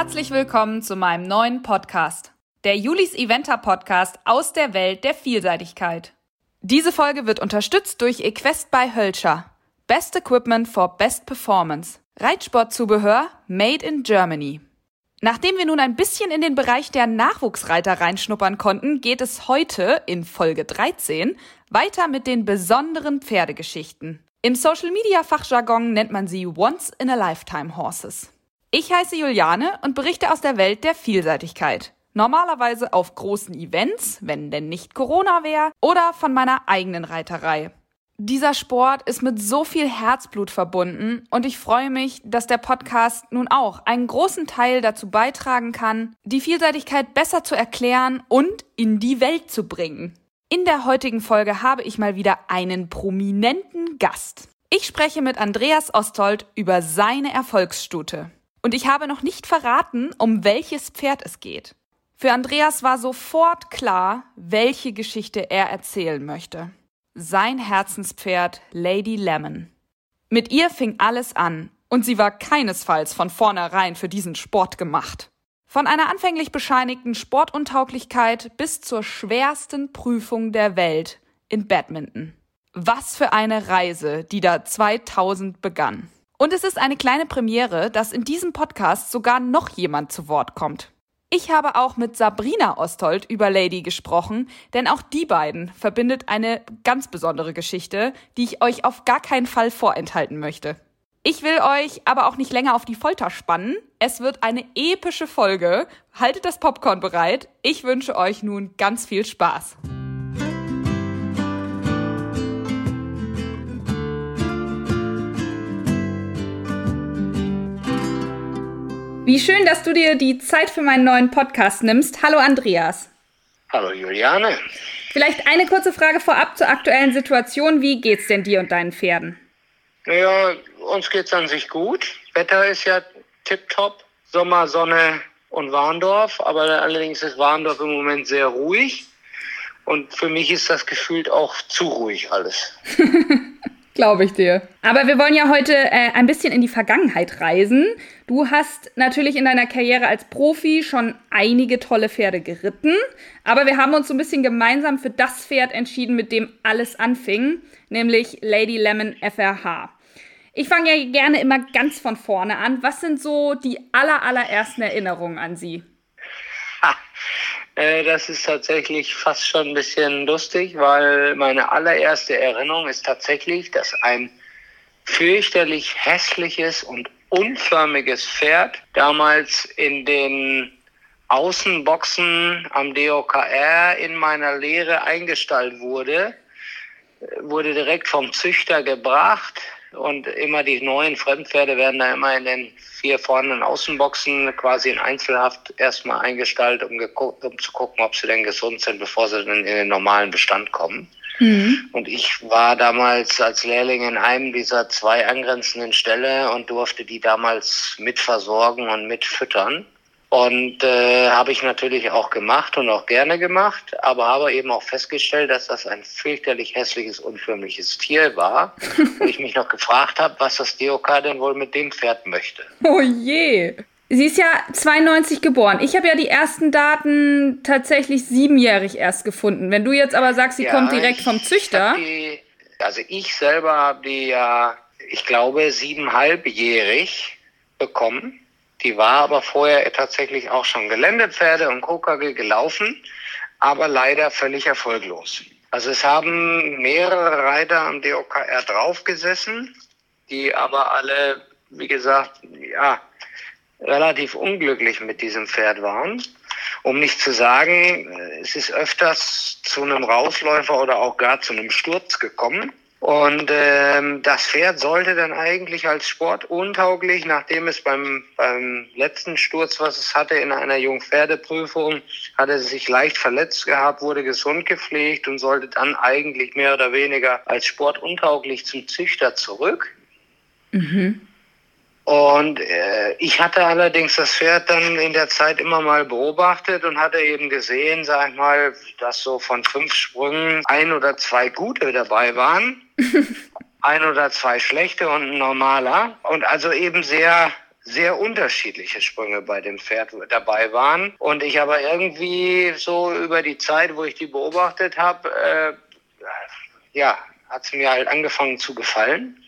Herzlich willkommen zu meinem neuen Podcast, der Julis Eventer Podcast aus der Welt der Vielseitigkeit. Diese Folge wird unterstützt durch Equest by Hölscher. Best Equipment for Best Performance. Reitsportzubehör made in Germany. Nachdem wir nun ein bisschen in den Bereich der Nachwuchsreiter reinschnuppern konnten, geht es heute in Folge 13 weiter mit den besonderen Pferdegeschichten. Im Social Media Fachjargon nennt man sie Once in a Lifetime Horses. Ich heiße Juliane und berichte aus der Welt der Vielseitigkeit. Normalerweise auf großen Events, wenn denn nicht Corona wäre, oder von meiner eigenen Reiterei. Dieser Sport ist mit so viel Herzblut verbunden und ich freue mich, dass der Podcast nun auch einen großen Teil dazu beitragen kann, die Vielseitigkeit besser zu erklären und in die Welt zu bringen. In der heutigen Folge habe ich mal wieder einen prominenten Gast. Ich spreche mit Andreas Ostold über seine Erfolgsstute. Und ich habe noch nicht verraten, um welches Pferd es geht. Für Andreas war sofort klar, welche Geschichte er erzählen möchte. Sein Herzenspferd Lady Lemon. Mit ihr fing alles an, und sie war keinesfalls von vornherein für diesen Sport gemacht. Von einer anfänglich bescheinigten Sportuntauglichkeit bis zur schwersten Prüfung der Welt in Badminton. Was für eine Reise, die da 2000 begann. Und es ist eine kleine Premiere, dass in diesem Podcast sogar noch jemand zu Wort kommt. Ich habe auch mit Sabrina Ostold über Lady gesprochen, denn auch die beiden verbindet eine ganz besondere Geschichte, die ich euch auf gar keinen Fall vorenthalten möchte. Ich will euch aber auch nicht länger auf die Folter spannen. Es wird eine epische Folge. Haltet das Popcorn bereit. Ich wünsche euch nun ganz viel Spaß. Wie schön, dass du dir die Zeit für meinen neuen Podcast nimmst. Hallo Andreas. Hallo Juliane. Vielleicht eine kurze Frage vorab zur aktuellen Situation. Wie geht's denn dir und deinen Pferden? Naja, uns geht's an sich gut. Wetter ist ja tipptopp. Sommer, Sonne und Warndorf. Aber allerdings ist Warndorf im Moment sehr ruhig. Und für mich ist das gefühlt auch zu ruhig alles. Glaube ich dir. Aber wir wollen ja heute äh, ein bisschen in die Vergangenheit reisen. Du hast natürlich in deiner Karriere als Profi schon einige tolle Pferde geritten, aber wir haben uns so ein bisschen gemeinsam für das Pferd entschieden, mit dem alles anfing, nämlich Lady Lemon FRH. Ich fange ja gerne immer ganz von vorne an. Was sind so die aller, allerersten Erinnerungen an sie? Äh, das ist tatsächlich fast schon ein bisschen lustig, weil meine allererste Erinnerung ist tatsächlich, dass ein fürchterlich hässliches und unförmiges Pferd damals in den Außenboxen am DOKR in meiner Lehre eingestallt wurde, wurde direkt vom Züchter gebracht und immer die neuen Fremdpferde werden da immer in den vier vorhandenen Außenboxen quasi in Einzelhaft erstmal eingestaltet, um, um zu gucken, ob sie denn gesund sind, bevor sie dann in den normalen Bestand kommen. Mhm. Und ich war damals als Lehrling in einem dieser zwei angrenzenden Ställe und durfte die damals mitversorgen und mitfüttern. Und äh, habe ich natürlich auch gemacht und auch gerne gemacht, aber habe eben auch festgestellt, dass das ein fürchterlich hässliches, unförmliches Tier war. und ich mich noch gefragt habe, was das DOK denn wohl mit dem Pferd möchte. Oh je. Sie ist ja 92 geboren. Ich habe ja die ersten Daten tatsächlich siebenjährig erst gefunden. Wenn du jetzt aber sagst, sie ja, kommt direkt vom Züchter. Die, also ich selber habe die ja, ich glaube, siebenhalbjährig bekommen. Die war aber vorher tatsächlich auch schon Geländepferde und KKG gelaufen, aber leider völlig erfolglos. Also es haben mehrere Reiter am DOKR draufgesessen, die aber alle, wie gesagt, ja, relativ unglücklich mit diesem Pferd waren. Um nicht zu sagen, es ist öfters zu einem Rausläufer oder auch gar zu einem Sturz gekommen. Und ähm, das Pferd sollte dann eigentlich als Sport untauglich, nachdem es beim, beim letzten Sturz, was es hatte, in einer Jungpferdeprüfung, hatte es sich leicht verletzt gehabt, wurde gesund gepflegt und sollte dann eigentlich mehr oder weniger als Sport untauglich zum Züchter zurück. Mhm. Und äh, ich hatte allerdings das Pferd dann in der Zeit immer mal beobachtet und hatte eben gesehen, sag ich mal, dass so von fünf Sprüngen ein oder zwei gute dabei waren, ein oder zwei schlechte und ein normaler. Und also eben sehr sehr unterschiedliche Sprünge bei dem Pferd dabei waren. Und ich aber irgendwie so über die Zeit, wo ich die beobachtet habe, äh, ja, hat es mir halt angefangen zu gefallen.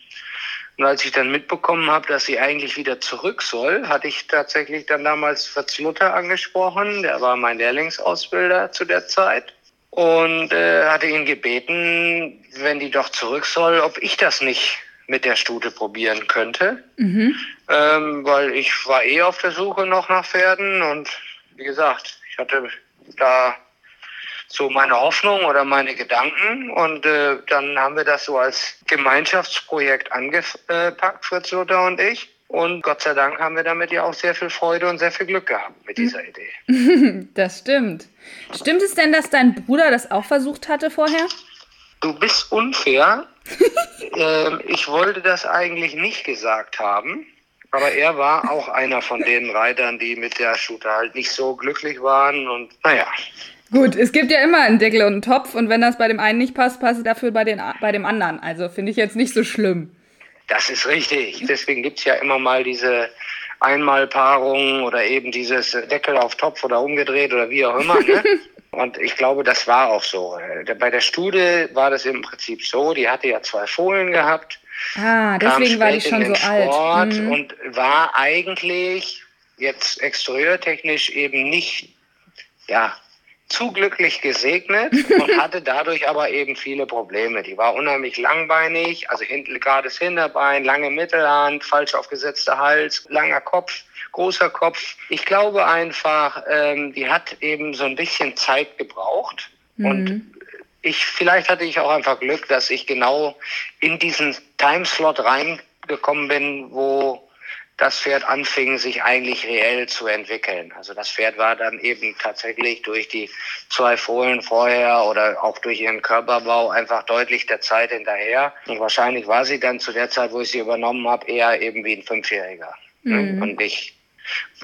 Und als ich dann mitbekommen habe, dass sie eigentlich wieder zurück soll, hatte ich tatsächlich dann damals Fritz Luther angesprochen. Der war mein Lehrlingsausbilder zu der Zeit. Und äh, hatte ihn gebeten, wenn die doch zurück soll, ob ich das nicht mit der Stute probieren könnte. Mhm. Ähm, weil ich war eh auf der Suche noch nach Pferden und wie gesagt, ich hatte da so meine Hoffnung oder meine Gedanken und äh, dann haben wir das so als Gemeinschaftsprojekt angepackt, Fritz Luther und ich. Und Gott sei Dank haben wir damit ja auch sehr viel Freude und sehr viel Glück gehabt mit dieser Idee. Das stimmt. Stimmt es denn, dass dein Bruder das auch versucht hatte vorher? Du bist unfair. ähm, ich wollte das eigentlich nicht gesagt haben. Aber er war auch einer von den Reitern, die mit der Shooter halt nicht so glücklich waren. Und naja, Gut, es gibt ja immer einen Deckel und einen Topf und wenn das bei dem einen nicht passt, passt es dafür bei, den, bei dem anderen. Also finde ich jetzt nicht so schlimm. Das ist richtig. Deswegen gibt es ja immer mal diese Einmalpaarungen oder eben dieses Deckel auf Topf oder umgedreht oder wie auch immer. Ne? und ich glaube, das war auch so. Bei der Studie war das im Prinzip so, die hatte ja zwei Fohlen gehabt. Ah, deswegen war die schon so alt. Mhm. Und war eigentlich jetzt exterieurtechnisch eben nicht ja, zu glücklich gesegnet und hatte dadurch aber eben viele Probleme. Die war unheimlich langbeinig, also hinten gerades Hinterbein, lange Mittelhand, falsch aufgesetzter Hals, langer Kopf, großer Kopf. Ich glaube einfach, ähm, die hat eben so ein bisschen Zeit gebraucht mhm. und ich, vielleicht hatte ich auch einfach Glück, dass ich genau in diesen Timeslot reingekommen bin, wo das Pferd anfing, sich eigentlich reell zu entwickeln. Also das Pferd war dann eben tatsächlich durch die zwei Fohlen vorher oder auch durch ihren Körperbau einfach deutlich der Zeit hinterher. Und wahrscheinlich war sie dann zu der Zeit, wo ich sie übernommen habe, eher eben wie ein Fünfjähriger. Mhm. Und nicht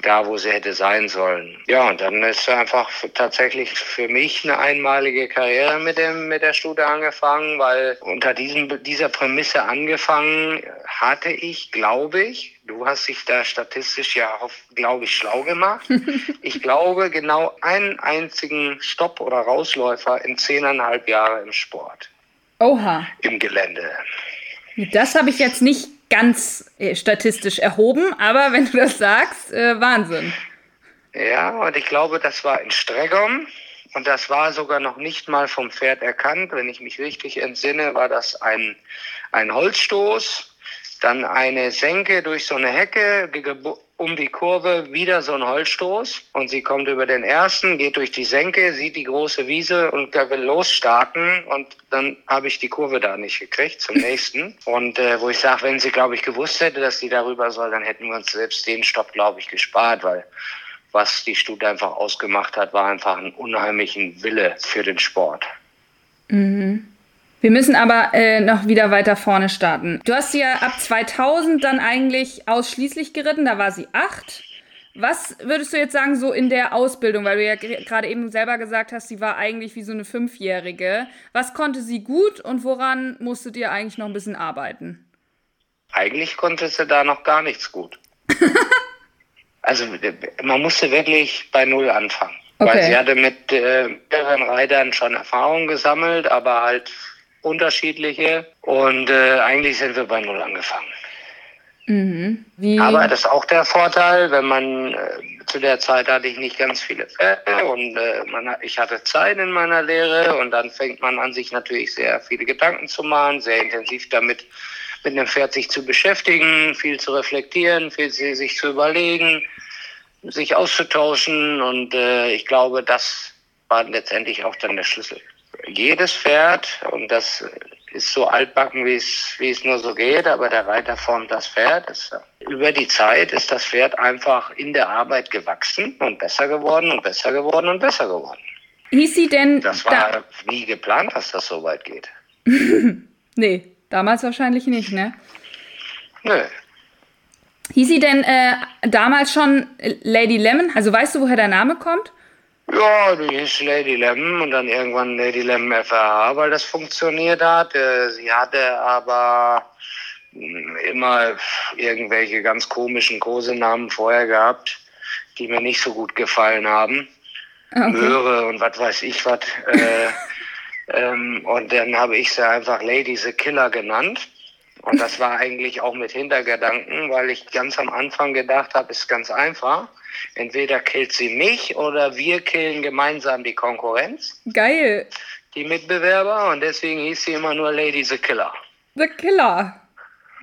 da, wo sie hätte sein sollen. Ja, und dann ist einfach tatsächlich für mich eine einmalige Karriere mit dem mit der Studie angefangen, weil unter diesem dieser Prämisse angefangen hatte ich, glaube ich, du hast dich da statistisch ja, glaube ich, schlau gemacht. ich glaube genau einen einzigen Stopp oder Rausläufer in zehneinhalb Jahre im Sport. Oha. Im Gelände. Das habe ich jetzt nicht ganz äh, statistisch erhoben, aber wenn du das sagst, äh, Wahnsinn. Ja, und ich glaube, das war in Streggom und das war sogar noch nicht mal vom Pferd erkannt. Wenn ich mich richtig entsinne, war das ein, ein Holzstoß dann eine Senke durch so eine Hecke, um die Kurve wieder so ein Holzstoß und sie kommt über den ersten, geht durch die Senke, sieht die große Wiese und will losstarten und dann habe ich die Kurve da nicht gekriegt zum nächsten und äh, wo ich sage, wenn sie glaube ich gewusst hätte, dass sie darüber soll, dann hätten wir uns selbst den Stopp glaube ich gespart, weil was die Studie einfach ausgemacht hat, war einfach ein unheimlichen Wille für den Sport. Mhm. Wir müssen aber äh, noch wieder weiter vorne starten. Du hast sie ja ab 2000 dann eigentlich ausschließlich geritten, da war sie acht. Was würdest du jetzt sagen, so in der Ausbildung, weil du ja gerade eben selber gesagt hast, sie war eigentlich wie so eine Fünfjährige. Was konnte sie gut und woran musstet ihr eigentlich noch ein bisschen arbeiten? Eigentlich konnte sie da noch gar nichts gut. also man musste wirklich bei Null anfangen. Okay. Weil sie hatte mit äh, mehreren Reitern schon Erfahrung gesammelt, aber halt unterschiedliche. Und äh, eigentlich sind wir bei Null angefangen. Mhm. Aber das ist auch der Vorteil, wenn man äh, zu der Zeit hatte ich nicht ganz viele Pferde und äh, man, ich hatte Zeit in meiner Lehre und dann fängt man an, sich natürlich sehr viele Gedanken zu machen, sehr intensiv damit mit einem Pferd sich zu beschäftigen, viel zu reflektieren, viel sich zu überlegen, sich auszutauschen und äh, ich glaube, das war letztendlich auch dann der Schlüssel jedes Pferd, und das ist so altbacken, wie es, wie es nur so geht, aber der Reiter formt das Pferd. Das, über die Zeit ist das Pferd einfach in der Arbeit gewachsen und besser geworden und besser geworden und besser geworden. Hieß sie denn. Das war da nie geplant, dass das so weit geht. nee, damals wahrscheinlich nicht, ne? Nö. Hieß sie denn äh, damals schon Lady Lemon? Also weißt du, woher der Name kommt? Ja, die hieß Lady Lemon und dann irgendwann Lady Lemon FRH, weil das funktioniert hat. Äh, sie hatte aber immer irgendwelche ganz komischen Kosenamen vorher gehabt, die mir nicht so gut gefallen haben. Okay. Möhre und was weiß ich was. Äh, ähm, und dann habe ich sie einfach Lady the Killer genannt. Und das war eigentlich auch mit Hintergedanken, weil ich ganz am Anfang gedacht habe, ist ganz einfach. Entweder killt sie mich oder wir killen gemeinsam die Konkurrenz. Geil. Die Mitbewerber und deswegen hieß sie immer nur Lady the Killer. The Killer.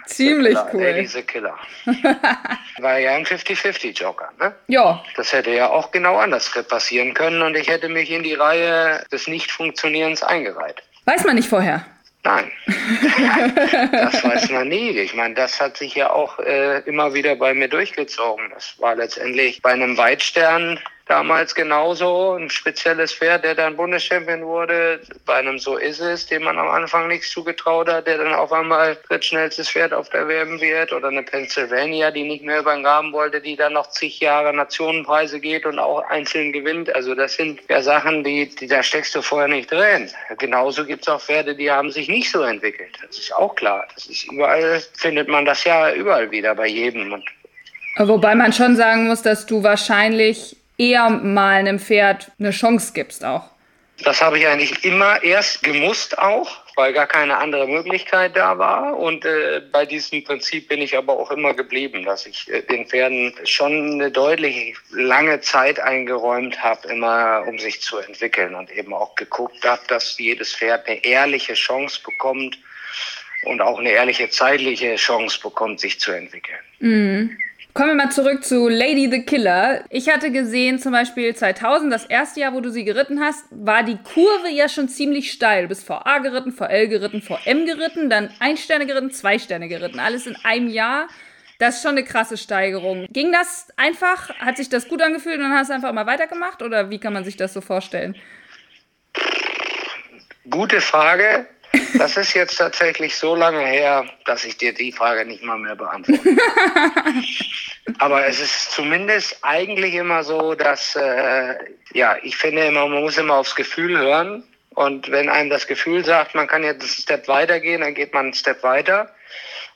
Ziemlich the cool. Lady the Killer. War ja ein 50-50-Joker, ne? Ja. Das hätte ja auch genau anders passieren können und ich hätte mich in die Reihe des Nicht-Funktionierens eingereiht. Weiß man nicht vorher. Nein, das weiß man nie. Ich meine, das hat sich ja auch äh, immer wieder bei mir durchgezogen. Das war letztendlich bei einem Weitstern damals genauso ein spezielles Pferd, der dann Bundeschampion wurde. Bei einem So ist es, dem man am Anfang nichts zugetraut hat, der dann auf einmal drittschnellstes Pferd auf der WM wird. Oder eine Pennsylvania, die nicht mehr über den Graben wollte, die dann noch zig Jahre Nationenpreise geht und auch einzeln gewinnt. Also das sind ja Sachen, die, die da steckst du vorher nicht drin. Genauso gibt es auch Pferde, die haben sich nicht so entwickelt. Das ist auch klar. Das ist überall, findet man das ja überall wieder bei jedem. Und Wobei man schon sagen muss, dass du wahrscheinlich eher mal einem Pferd eine Chance gibst auch. Das habe ich eigentlich immer erst gemusst auch, weil gar keine andere Möglichkeit da war. Und äh, bei diesem Prinzip bin ich aber auch immer geblieben, dass ich äh, den Pferden schon eine deutlich lange Zeit eingeräumt habe, immer um sich zu entwickeln und eben auch geguckt habe, dass jedes Pferd eine ehrliche Chance bekommt und auch eine ehrliche zeitliche Chance bekommt, sich zu entwickeln. Mhm. Kommen wir mal zurück zu Lady the Killer. Ich hatte gesehen, zum Beispiel 2000, das erste Jahr, wo du sie geritten hast, war die Kurve ja schon ziemlich steil. Du bist VA geritten, VL geritten, VM geritten, dann ein Sterne geritten, zwei Sterne geritten. Alles in einem Jahr. Das ist schon eine krasse Steigerung. Ging das einfach? Hat sich das gut angefühlt und dann hast du einfach mal weitergemacht? Oder wie kann man sich das so vorstellen? Gute Frage. Das ist jetzt tatsächlich so lange her, dass ich dir die Frage nicht mal mehr beantworte. Aber es ist zumindest eigentlich immer so, dass, äh, ja, ich finde immer, man muss immer aufs Gefühl hören. Und wenn einem das Gefühl sagt, man kann jetzt einen Step weitergehen, dann geht man einen Step weiter.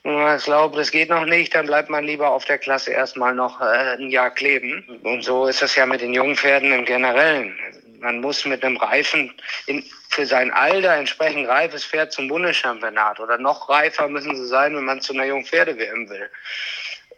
Wenn man glaubt, das geht noch nicht, dann bleibt man lieber auf der Klasse erstmal noch äh, ein Jahr kleben. Und so ist das ja mit den jungen Pferden im Generellen. Man muss mit einem reifen, in, für sein Alter entsprechend reifes Pferd zum Bundeschampionat oder noch reifer müssen sie sein, wenn man zu einer jungen Pferde-WM will.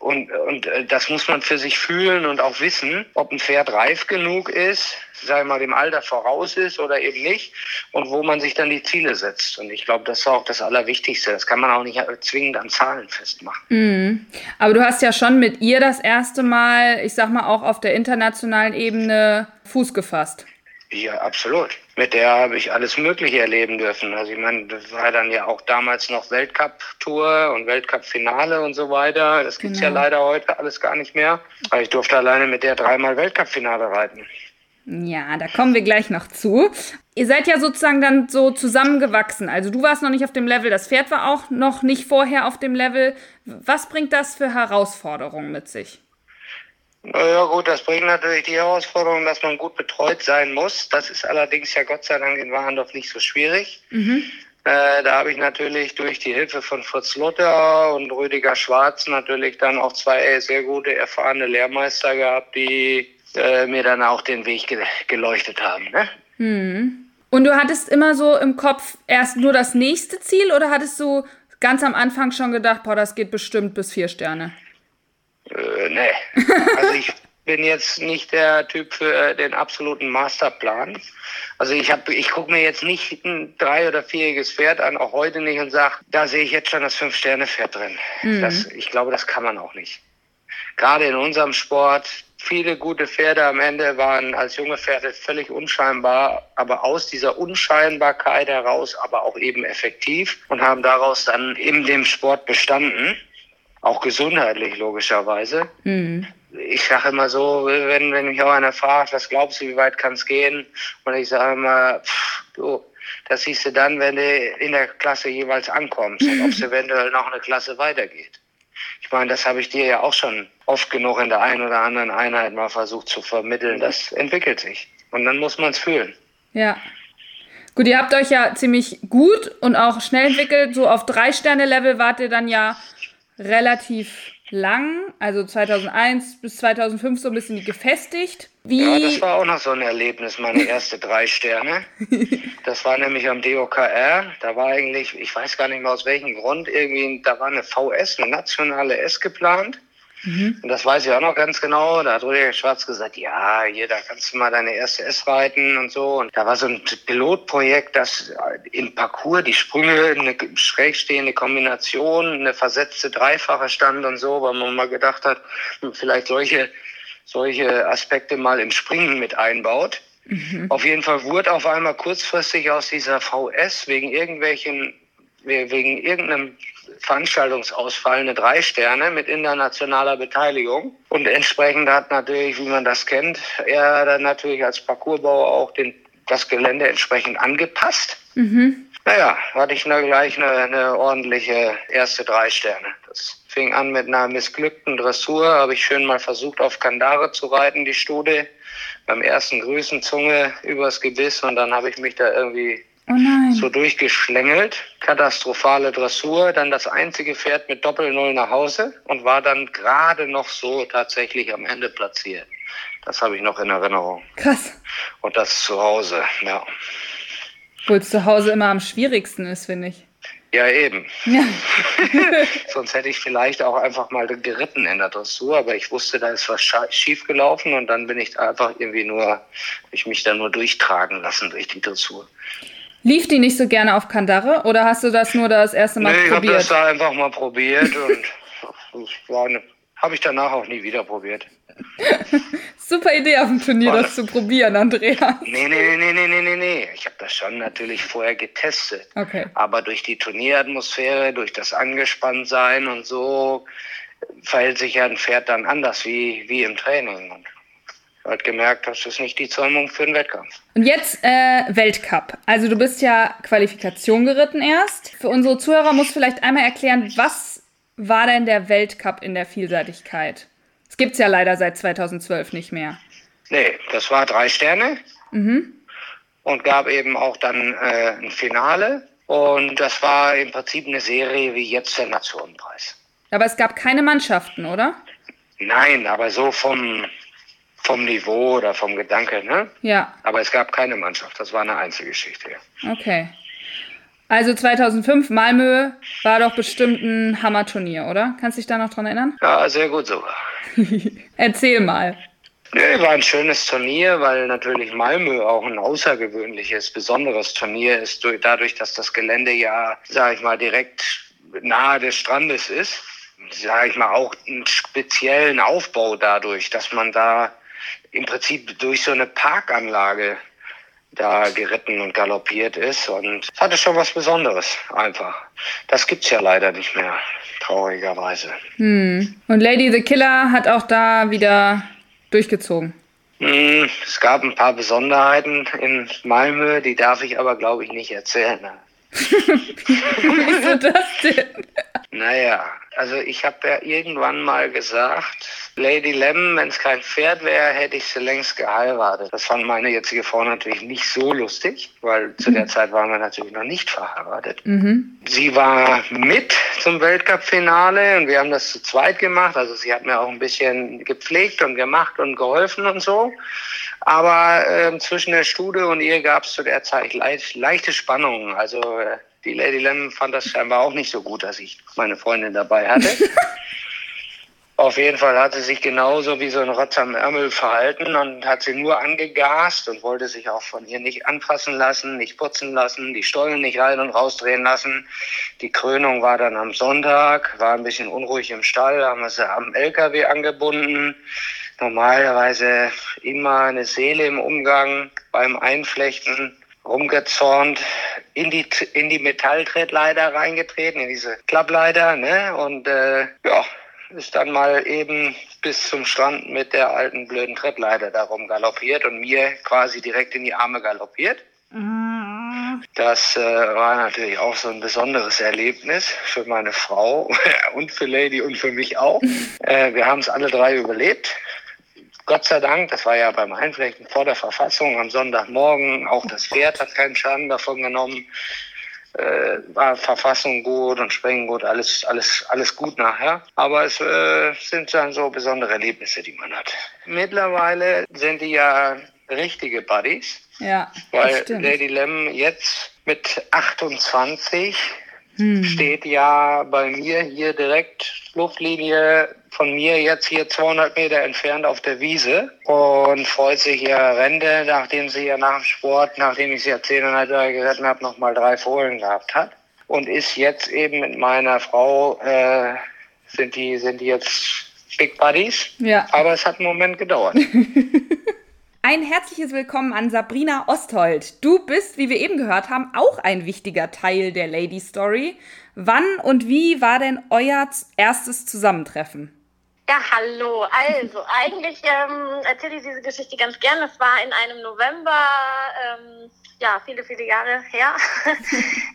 Und, und äh, das muss man für sich fühlen und auch wissen, ob ein Pferd reif genug ist, wir mal, dem Alter voraus ist oder eben nicht und wo man sich dann die Ziele setzt. Und ich glaube, das ist auch das Allerwichtigste. Das kann man auch nicht zwingend an Zahlen festmachen. Mhm. Aber du hast ja schon mit ihr das erste Mal, ich sag mal, auch auf der internationalen Ebene Fuß gefasst. Ja, absolut. Mit der habe ich alles Mögliche erleben dürfen. Also ich meine, das war dann ja auch damals noch Weltcup-Tour und Weltcup-Finale und so weiter. Das gibt's genau. ja leider heute alles gar nicht mehr. Aber ich durfte alleine mit der dreimal Weltcup-Finale reiten. Ja, da kommen wir gleich noch zu. Ihr seid ja sozusagen dann so zusammengewachsen. Also du warst noch nicht auf dem Level, das Pferd war auch noch nicht vorher auf dem Level. Was bringt das für Herausforderungen mit sich? Naja gut, das bringt natürlich die Herausforderung, dass man gut betreut sein muss. Das ist allerdings ja Gott sei Dank in Warendorf nicht so schwierig. Mhm. Äh, da habe ich natürlich durch die Hilfe von Fritz Luther und Rüdiger Schwarz natürlich dann auch zwei sehr gute, erfahrene Lehrmeister gehabt, die äh, mir dann auch den Weg ge geleuchtet haben. Ne? Mhm. Und du hattest immer so im Kopf erst nur das nächste Ziel oder hattest du ganz am Anfang schon gedacht, boah, das geht bestimmt bis vier Sterne? Äh, nee. Also ich bin jetzt nicht der Typ für den absoluten Masterplan. Also ich habe, ich gucke mir jetzt nicht ein drei- oder vierjähriges Pferd an, auch heute nicht und sage, da sehe ich jetzt schon das Fünf-Sterne-Pferd drin. Mhm. Das, ich glaube, das kann man auch nicht. Gerade in unserem Sport, viele gute Pferde am Ende waren als junge Pferde völlig unscheinbar, aber aus dieser Unscheinbarkeit heraus aber auch eben effektiv und haben daraus dann in dem Sport bestanden auch gesundheitlich logischerweise. Mhm. Ich sage immer so, wenn, wenn mich auch einer fragt, was glaubst du, wie weit kann es gehen? Und ich sage immer, pff, du, das siehst du dann, wenn du in der Klasse jeweils ankommst und ob es eventuell noch eine Klasse weitergeht. Ich meine, das habe ich dir ja auch schon oft genug in der einen oder anderen Einheit mal versucht zu vermitteln. Das entwickelt sich. Und dann muss man es fühlen. Ja. Gut, ihr habt euch ja ziemlich gut und auch schnell entwickelt. So auf Drei-Sterne-Level wart ihr dann ja relativ lang, also 2001 bis 2005 so ein bisschen gefestigt. Wie? Ja, das war auch noch so ein Erlebnis, meine erste drei Sterne. Das war nämlich am DOKR. Da war eigentlich, ich weiß gar nicht mehr aus welchem Grund, irgendwie, da war eine VS, eine nationale S geplant. Mhm. Und das weiß ich auch noch ganz genau. Da hat Rüdiger Schwarz gesagt, ja, hier, da kannst du mal deine erste S reiten und so. Und da war so ein Pilotprojekt, das im Parcours die Sprünge, eine schrägstehende Kombination, eine versetzte Dreifache stand und so, weil man mal gedacht hat, vielleicht solche, solche Aspekte mal im Springen mit einbaut. Mhm. Auf jeden Fall wurde auf einmal kurzfristig aus dieser VS wegen irgendwelchen, wegen irgendeinem Veranstaltungsausfall eine drei Sterne mit internationaler Beteiligung. Und entsprechend hat natürlich, wie man das kennt, er dann natürlich als Parcoursbauer auch den, das Gelände entsprechend angepasst. Mhm. Naja, hatte ich gleich eine, eine ordentliche erste drei Sterne. Das fing an mit einer missglückten Dressur, habe ich schön mal versucht, auf Kandare zu reiten, die Stude. Beim ersten Grüßenzunge übers Gebiss und dann habe ich mich da irgendwie Oh so durchgeschlängelt. Katastrophale Dressur. Dann das einzige Pferd mit Doppel-Null nach Hause und war dann gerade noch so tatsächlich am Ende platziert. Das habe ich noch in Erinnerung. Krass. Und das zu Hause, ja. Obwohl es zu Hause immer am schwierigsten ist, finde ich. Ja, eben. Ja. Sonst hätte ich vielleicht auch einfach mal geritten in der Dressur, aber ich wusste, da ist was schief gelaufen und dann bin ich einfach irgendwie nur, ich mich da nur durchtragen lassen durch die Dressur. Lief die nicht so gerne auf Kandare oder hast du das nur das erste Mal nee, probiert? Ich habe das da einfach mal probiert und habe ich danach auch nie wieder probiert. Super Idee auf dem Turnier, War das zu probieren, Andrea. Nee, nee, nee, nee, nee, nee, nee. Ich habe das schon natürlich vorher getestet. Okay. Aber durch die Turnieratmosphäre, durch das Angespanntsein und so verhält sich ja ein Pferd dann anders wie, wie im Training. Und halt gemerkt, das ist nicht die Zäumung für den Wettkampf. Und jetzt äh, Weltcup. Also du bist ja Qualifikation geritten erst. Für unsere Zuhörer muss vielleicht einmal erklären, was war denn der Weltcup in der Vielseitigkeit? Es gibt es ja leider seit 2012 nicht mehr. Nee, das war drei Sterne. Mhm. Und gab eben auch dann äh, ein Finale. Und das war im Prinzip eine Serie wie jetzt der Nationenpreis. Aber es gab keine Mannschaften, oder? Nein, aber so vom, vom Niveau oder vom Gedanke, ne? Ja. Aber es gab keine Mannschaft, das war eine Einzelgeschichte. Okay. Also 2005 Malmö war doch bestimmt ein Hammerturnier, oder? Kannst du dich da noch dran erinnern? Ja, sehr gut sogar. Erzähl mal. Nee, war ein schönes Turnier, weil natürlich Malmö auch ein außergewöhnliches, besonderes Turnier ist, dadurch, dass das Gelände ja, sag ich mal, direkt nahe des Strandes ist. Sag ich mal, auch einen speziellen Aufbau dadurch, dass man da im Prinzip durch so eine Parkanlage da geritten und galoppiert ist. Und es hatte schon was Besonderes, einfach. Das gibt's ja leider nicht mehr, traurigerweise. Hm. Und Lady the Killer hat auch da wieder durchgezogen. Hm, es gab ein paar Besonderheiten in Malmö, die darf ich aber, glaube ich, nicht erzählen. Wieso das denn? Naja, also ich habe ja irgendwann mal gesagt, Lady Lem, wenn es kein Pferd wäre, hätte ich sie längst geheiratet. Das fand meine jetzige Frau natürlich nicht so lustig, weil zu der Zeit waren wir natürlich noch nicht verheiratet. Mhm. Sie war mit zum Weltcup-Finale und wir haben das zu zweit gemacht. Also sie hat mir auch ein bisschen gepflegt und gemacht und geholfen und so. Aber äh, zwischen der Stude und ihr gab es zu der Zeit leicht, leichte Spannungen. Also äh, die Lady Lem fand das scheinbar auch nicht so gut, dass ich meine Freundin dabei hatte. Auf jeden Fall hat sie sich genauso wie so ein Rotz am Ärmel verhalten und hat sie nur angegast und wollte sich auch von ihr nicht anfassen lassen, nicht putzen lassen, die Stollen nicht rein und rausdrehen lassen. Die Krönung war dann am Sonntag, war ein bisschen unruhig im Stall, haben wir sie am LKW angebunden. Normalerweise immer eine Seele im Umgang beim Einflechten rumgezornt, in die, in die Metalltretleiter reingetreten, in diese Klappleiter, ne? Und äh, ja, ist dann mal eben bis zum Strand mit der alten blöden Treppleiter darum galoppiert und mir quasi direkt in die Arme galoppiert. Das äh, war natürlich auch so ein besonderes Erlebnis für meine Frau und für Lady und für mich auch. Äh, wir haben es alle drei überlebt Gott sei Dank, das war ja beim Einflechten vor der Verfassung am Sonntagmorgen, auch das Pferd hat keinen Schaden davon genommen. Äh, war Verfassung gut und Springen gut, alles, alles, alles gut nachher. Aber es äh, sind dann so besondere Erlebnisse, die man hat. Mittlerweile sind die ja richtige Buddies. Ja, weil Lady Lem jetzt mit 28 hm. steht ja bei mir hier direkt Luftlinie von mir jetzt hier 200 Meter entfernt auf der Wiese und freut sich ihrer Rente, nachdem sie ja nach dem Sport, nachdem ich sie ja zehneinhalb Jahre geritten habe, nochmal drei Fohlen gehabt hat und ist jetzt eben mit meiner Frau, äh, sind die, sind die jetzt Big Buddies. Ja. Aber es hat einen Moment gedauert. Ein herzliches Willkommen an Sabrina Osthold. Du bist, wie wir eben gehört haben, auch ein wichtiger Teil der Lady Story. Wann und wie war denn euer erstes Zusammentreffen? Ja, hallo. Also, eigentlich ähm, erzähle ich diese Geschichte ganz gern. Es war in einem November, ähm, ja, viele, viele Jahre her,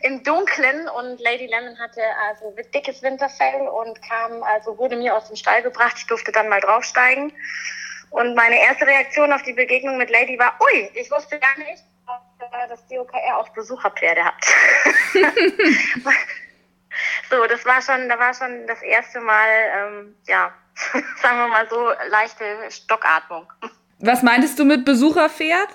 im Dunkeln und Lady Lemon hatte also dickes Winterfell und kam, also wurde mir aus dem Stall gebracht. Ich durfte dann mal draufsteigen. Und meine erste Reaktion auf die Begegnung mit Lady war, ui, ich wusste gar nicht, dass die OKR auch Besucherpferde hat. so, das war schon, da war schon das erste Mal, ähm, ja, sagen wir mal so, leichte Stockatmung. Was meintest du mit Besucherpferd?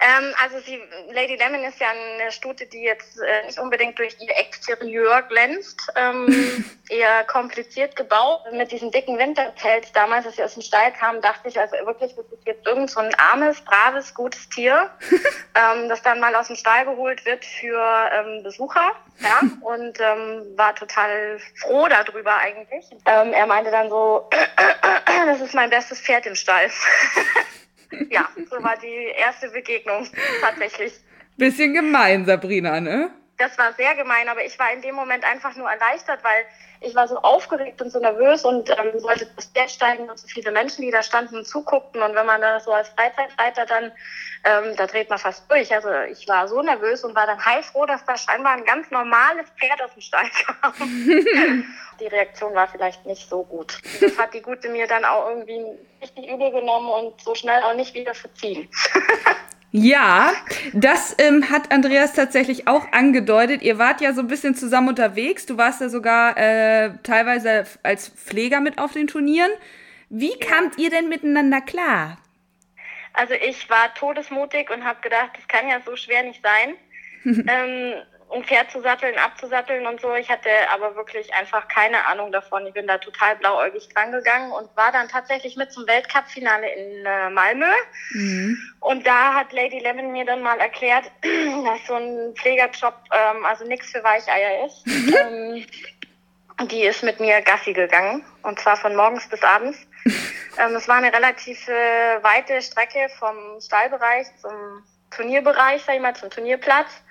Ähm, also sie, Lady Lemon ist ja eine Stute, die jetzt äh, nicht unbedingt durch ihr Exterieur glänzt, ähm, eher kompliziert gebaut. Mit diesem dicken Winterpelz damals, als sie aus dem Stall kam, dachte ich also wirklich, das ist jetzt irgend so ein armes, braves, gutes Tier, ähm, das dann mal aus dem Stall geholt wird für ähm, Besucher. Ja, und ähm, war total froh darüber eigentlich. Ähm, er meinte dann so, das ist mein bestes Pferd im Stall. Ja, so war die erste Begegnung tatsächlich. Bisschen gemein, Sabrina, ne? Das war sehr gemein, aber ich war in dem Moment einfach nur erleichtert, weil ich war so aufgeregt und so nervös und ähm, wollte das Bett steigen und so viele Menschen, die da standen und zuguckten. Und wenn man da so als Freizeitreiter dann, ähm, da dreht man fast durch. Also ich war so nervös und war dann heilfroh, dass da scheinbar ein ganz normales Pferd aus dem Stall kam. die Reaktion war vielleicht nicht so gut. Das hat die Gute mir dann auch irgendwie richtig übel genommen und so schnell auch nicht wieder verziehen. Ja, das ähm, hat Andreas tatsächlich auch angedeutet. Ihr wart ja so ein bisschen zusammen unterwegs. Du warst ja sogar äh, teilweise als Pfleger mit auf den Turnieren. Wie kamt ihr denn miteinander klar? Also ich war todesmutig und habe gedacht, das kann ja so schwer nicht sein. ähm, ein Pferd zu satteln, abzusatteln und so. Ich hatte aber wirklich einfach keine Ahnung davon. Ich bin da total blauäugig dran gegangen und war dann tatsächlich mit zum Weltcup-Finale in äh, Malmö. Mhm. Und da hat Lady Lemon mir dann mal erklärt, dass so ein Pflegerjob ähm, also nichts für Weicheier ist. ähm, die ist mit mir Gassi gegangen und zwar von morgens bis abends. ähm, es war eine relativ äh, weite Strecke vom Stallbereich zum Turnierbereich, sag ich mal, zum Turnierplatz.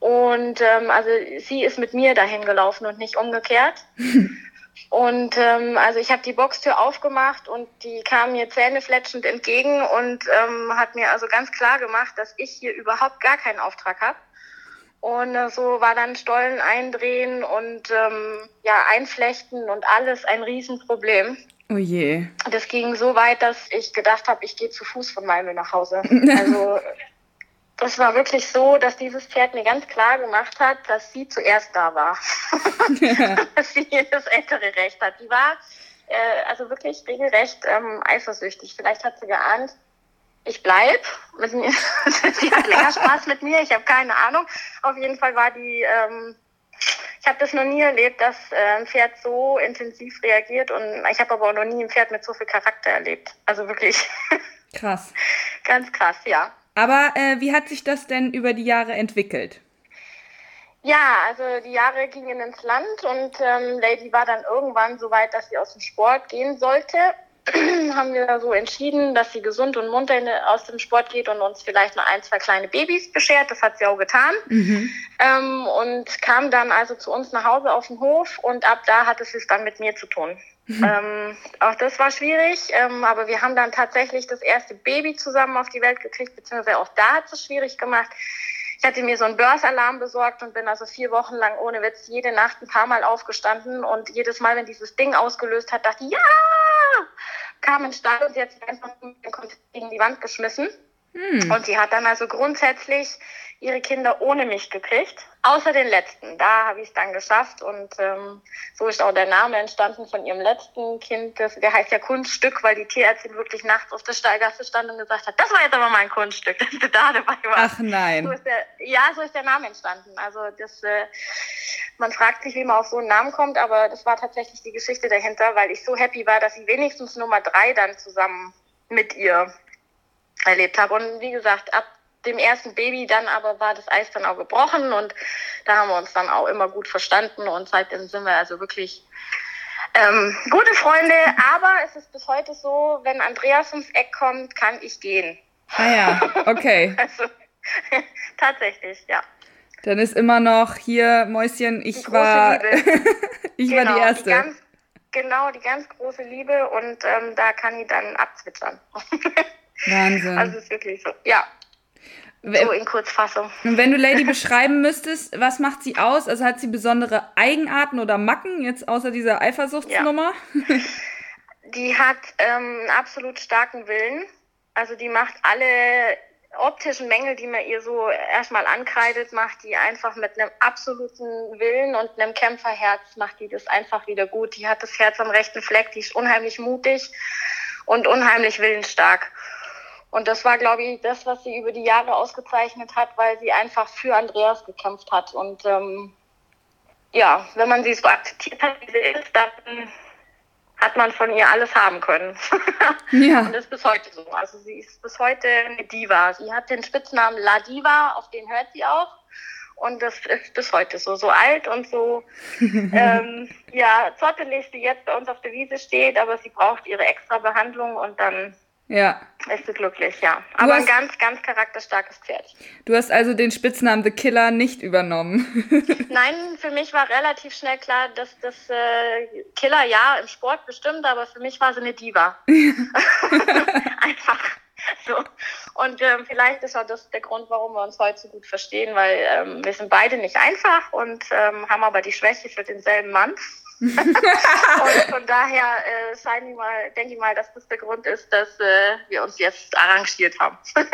Und ähm, also sie ist mit mir dahin gelaufen und nicht umgekehrt. und ähm, also ich habe die Boxtür aufgemacht und die kam mir zähnefletschend entgegen und ähm, hat mir also ganz klar gemacht, dass ich hier überhaupt gar keinen Auftrag habe. Und äh, so war dann Stollen eindrehen und ähm, ja einflechten und alles ein Riesenproblem. Oh je. Das ging so weit, dass ich gedacht habe, ich gehe zu Fuß von Malmö nach Hause. Also das war wirklich so, dass dieses Pferd mir ganz klar gemacht hat, dass sie zuerst da war. dass sie das ältere Recht hat. Die war äh, also wirklich regelrecht ähm, eifersüchtig. Vielleicht hat sie geahnt, ich bleib mit mir. sie hat länger Spaß mit mir. Ich habe keine Ahnung. Auf jeden Fall war die. Ähm, ich habe das noch nie erlebt, dass äh, ein Pferd so intensiv reagiert und ich habe aber auch noch nie ein Pferd mit so viel Charakter erlebt. Also wirklich. Krass. Ganz krass, ja. Aber äh, wie hat sich das denn über die Jahre entwickelt? Ja, also die Jahre gingen ins Land und ähm, Lady war dann irgendwann so weit, dass sie aus dem Sport gehen sollte. haben wir so entschieden, dass sie gesund und munter aus dem Sport geht und uns vielleicht noch ein, zwei kleine Babys beschert. Das hat sie auch getan. Mhm. Ähm, und kam dann also zu uns nach Hause auf den Hof und ab da hatte sie es dann mit mir zu tun. Ähm, auch das war schwierig, ähm, aber wir haben dann tatsächlich das erste Baby zusammen auf die Welt gekriegt, beziehungsweise auch da hat es schwierig gemacht. Ich hatte mir so einen Börsalarm besorgt und bin also vier Wochen lang ohne Witz jede Nacht ein paar Mal aufgestanden und jedes Mal, wenn dieses Ding ausgelöst hat, dachte ich, ja, kam in Stall und sie hat sich einfach gegen die Wand geschmissen. Hm. Und sie hat dann also grundsätzlich ihre Kinder ohne mich gekriegt, außer den letzten. Da habe ich es dann geschafft und ähm, so ist auch der Name entstanden von ihrem letzten Kind. Das, der heißt ja Kunststück, weil die Tierärztin wirklich nachts auf der Stallgasse stand und gesagt hat, das war jetzt aber mein Kunststück, dass du da dabei warst. Ach nein. So der, ja, so ist der Name entstanden. Also das, äh, man fragt sich, wie man auf so einen Namen kommt, aber das war tatsächlich die Geschichte dahinter, weil ich so happy war, dass sie wenigstens Nummer drei dann zusammen mit ihr erlebt habe. Und wie gesagt, ab dem ersten Baby dann aber war das Eis dann auch gebrochen und da haben wir uns dann auch immer gut verstanden und seitdem sind wir also wirklich ähm, gute Freunde. Aber es ist bis heute so, wenn Andreas ums Eck kommt, kann ich gehen. Ah ja, okay. also, tatsächlich, ja. Dann ist immer noch hier, Mäuschen, ich war, ich genau, war die Erste. Die ganz, genau, die ganz große Liebe und ähm, da kann ich dann abzwitschern. Wahnsinn. Also es ist wirklich so, ja. So in Kurzfassung. Und wenn du Lady beschreiben müsstest, was macht sie aus? Also hat sie besondere Eigenarten oder Macken, jetzt außer dieser Eifersuchtsnummer? Ja. Die hat ähm, einen absolut starken Willen. Also die macht alle optischen Mängel, die man ihr so erstmal ankreidet, macht die einfach mit einem absoluten Willen und einem Kämpferherz, macht die das einfach wieder gut. Die hat das Herz am rechten Fleck, die ist unheimlich mutig und unheimlich willensstark. Und das war, glaube ich, das, was sie über die Jahre ausgezeichnet hat, weil sie einfach für Andreas gekämpft hat. Und ähm, ja, wenn man sie so akzeptiert hat, wie sie ist, dann hat man von ihr alles haben können. ja. Und das ist bis heute so. Also sie ist bis heute eine Diva. Sie hat den Spitznamen La Diva, auf den hört sie auch. Und das ist bis heute so. So alt und so ähm, ja, zottelig, die jetzt bei uns auf der Wiese steht, aber sie braucht ihre extra Behandlung und dann ja. Ist sie glücklich, ja. Aber hast, ein ganz, ganz charakterstarkes Pferd. Du hast also den Spitznamen The Killer nicht übernommen. Nein, für mich war relativ schnell klar, dass das äh, Killer ja im Sport bestimmt, aber für mich war sie eine Diva. Einfach. So. Und ähm, vielleicht ist auch das der Grund, warum wir uns heute so gut verstehen, weil ähm, wir sind beide nicht einfach und ähm, haben aber die Schwäche für denselben Mann. und von daher äh, ich mal, denke ich mal, dass das der Grund ist, dass äh, wir uns jetzt arrangiert haben.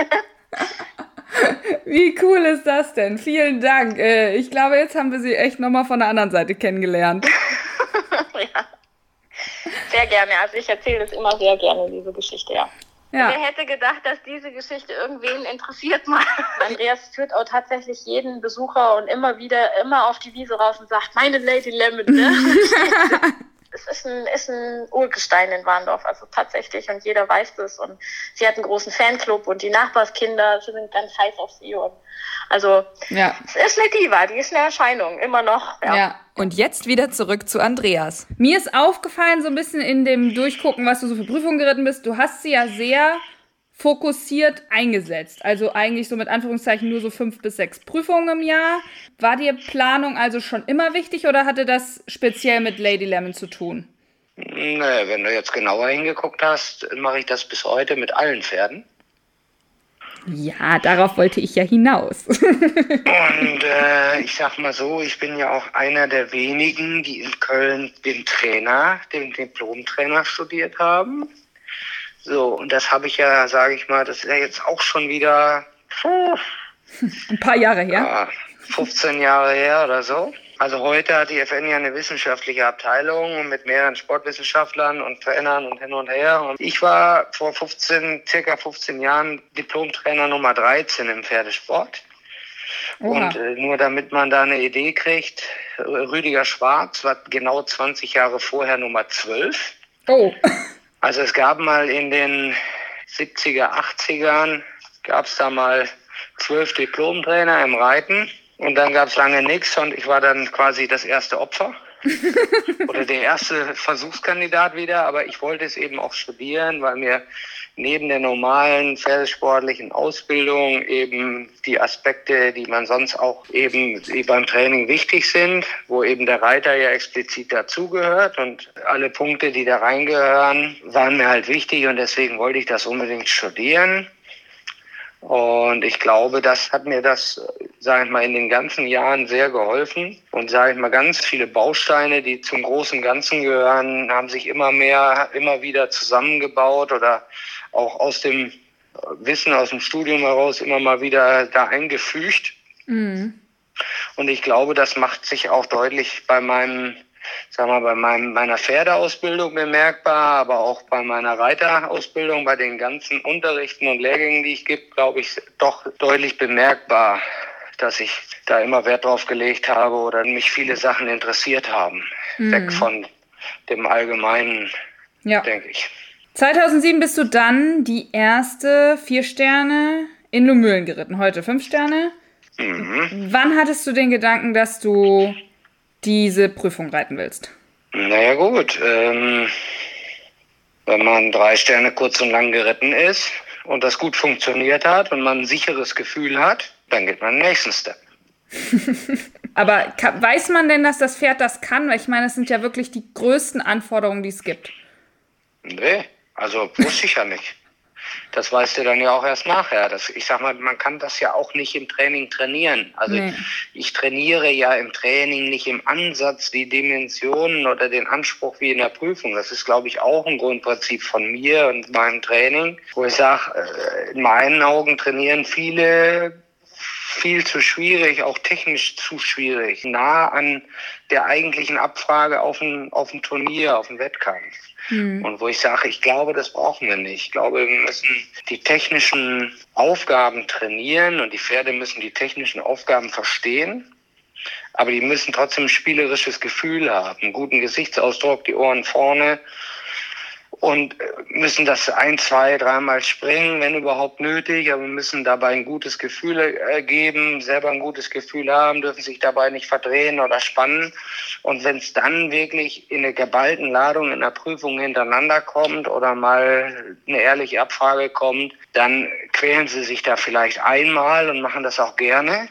Wie cool ist das denn? Vielen Dank. Äh, ich glaube, jetzt haben wir sie echt nochmal von der anderen Seite kennengelernt. ja. Sehr gerne. Also ich erzähle das immer sehr gerne, diese Geschichte, ja. Ja. Wer hätte gedacht, dass diese Geschichte irgendwen interessiert mal? Andreas führt auch tatsächlich jeden Besucher und immer wieder, immer auf die Wiese raus und sagt, meine Lady Lemon, ne? es ist ein, ist ein Urgestein in Warndorf, also tatsächlich, und jeder weiß das. Und sie hat einen großen Fanclub und die Nachbarskinder sind ganz heiß auf sie. Und also, ja. es ist eine Diva, die ist eine Erscheinung, immer noch. Ja. ja. Und jetzt wieder zurück zu Andreas. Mir ist aufgefallen, so ein bisschen in dem Durchgucken, was du so für Prüfungen geritten bist, du hast sie ja sehr fokussiert eingesetzt. Also eigentlich so mit Anführungszeichen nur so fünf bis sechs Prüfungen im Jahr. War dir Planung also schon immer wichtig oder hatte das speziell mit Lady Lemon zu tun? Nee, wenn du jetzt genauer hingeguckt hast, mache ich das bis heute mit allen Pferden. Ja, darauf wollte ich ja hinaus. Und äh, ich sag mal so, ich bin ja auch einer der wenigen, die in Köln den Trainer, den Diplom-Trainer studiert haben. So, und das habe ich ja, sage ich mal, das ist ja jetzt auch schon wieder puh, ein paar Jahre her. Ja, 15 Jahre her oder so. Also heute hat die FN ja eine wissenschaftliche Abteilung mit mehreren Sportwissenschaftlern und Trainern und hin und her. Und ich war vor 15, circa 15 Jahren Diplomtrainer Nummer 13 im Pferdesport. Oha. Und äh, nur damit man da eine Idee kriegt, Rüdiger Schwarz war genau 20 Jahre vorher Nummer 12. Oh. Also es gab mal in den 70er, 80ern, gab es da mal zwölf Diplomtrainer im Reiten und dann gab es lange nichts und ich war dann quasi das erste Opfer oder der erste Versuchskandidat wieder, aber ich wollte es eben auch studieren, weil mir neben der normalen pferdesportlichen Ausbildung eben die Aspekte, die man sonst auch eben beim Training wichtig sind, wo eben der Reiter ja explizit dazugehört und alle Punkte, die da reingehören, waren mir halt wichtig und deswegen wollte ich das unbedingt studieren. Und ich glaube, das hat mir das, sage ich mal, in den ganzen Jahren sehr geholfen. Und sage ich mal, ganz viele Bausteine, die zum großen Ganzen gehören, haben sich immer mehr, immer wieder zusammengebaut oder auch aus dem Wissen aus dem Studium heraus immer mal wieder da eingefügt. Mhm. Und ich glaube, das macht sich auch deutlich bei meinem sag mal, bei meinem, meiner Pferdeausbildung bemerkbar, aber auch bei meiner Reiterausbildung, bei den ganzen Unterrichten und Lehrgängen, die ich gebe, glaube ich, doch deutlich bemerkbar, dass ich da immer Wert drauf gelegt habe oder mich viele Sachen interessiert haben. Mhm. Weg von dem Allgemeinen, ja. denke ich. 2007 bist du dann die erste vier Sterne in Lumülen geritten. Heute fünf Sterne. Mhm. Wann hattest du den Gedanken, dass du diese Prüfung reiten willst? Naja gut, ähm, wenn man drei Sterne kurz und lang geritten ist und das gut funktioniert hat und man ein sicheres Gefühl hat, dann geht man den nächsten Step. Aber weiß man denn, dass das Pferd das kann? Weil ich meine, es sind ja wirklich die größten Anforderungen, die es gibt. Nee, also wusste ich ja nicht. Das weißt du dann ja auch erst nachher. Das, ich sag mal, man kann das ja auch nicht im Training trainieren. Also nee. ich trainiere ja im Training nicht im Ansatz die Dimensionen oder den Anspruch wie in der Prüfung. Das ist, glaube ich, auch ein Grundprinzip von mir und meinem Training, wo ich sage, äh, in meinen Augen trainieren viele viel zu schwierig, auch technisch zu schwierig, nah an der eigentlichen Abfrage auf ein, auf ein Turnier, auf ein Wettkampf. Mhm. Und wo ich sage, ich glaube, das brauchen wir nicht. Ich glaube, wir müssen die technischen Aufgaben trainieren und die Pferde müssen die technischen Aufgaben verstehen. Aber die müssen trotzdem ein spielerisches Gefühl haben, einen guten Gesichtsausdruck, die Ohren vorne und müssen das ein, zwei, dreimal springen, wenn überhaupt nötig, aber müssen dabei ein gutes Gefühl äh, geben, selber ein gutes Gefühl haben, dürfen sich dabei nicht verdrehen oder spannen. Und wenn es dann wirklich in eine geballten Ladung in der Prüfung hintereinander kommt oder mal eine ehrliche Abfrage kommt, dann quälen sie sich da vielleicht einmal und machen das auch gerne.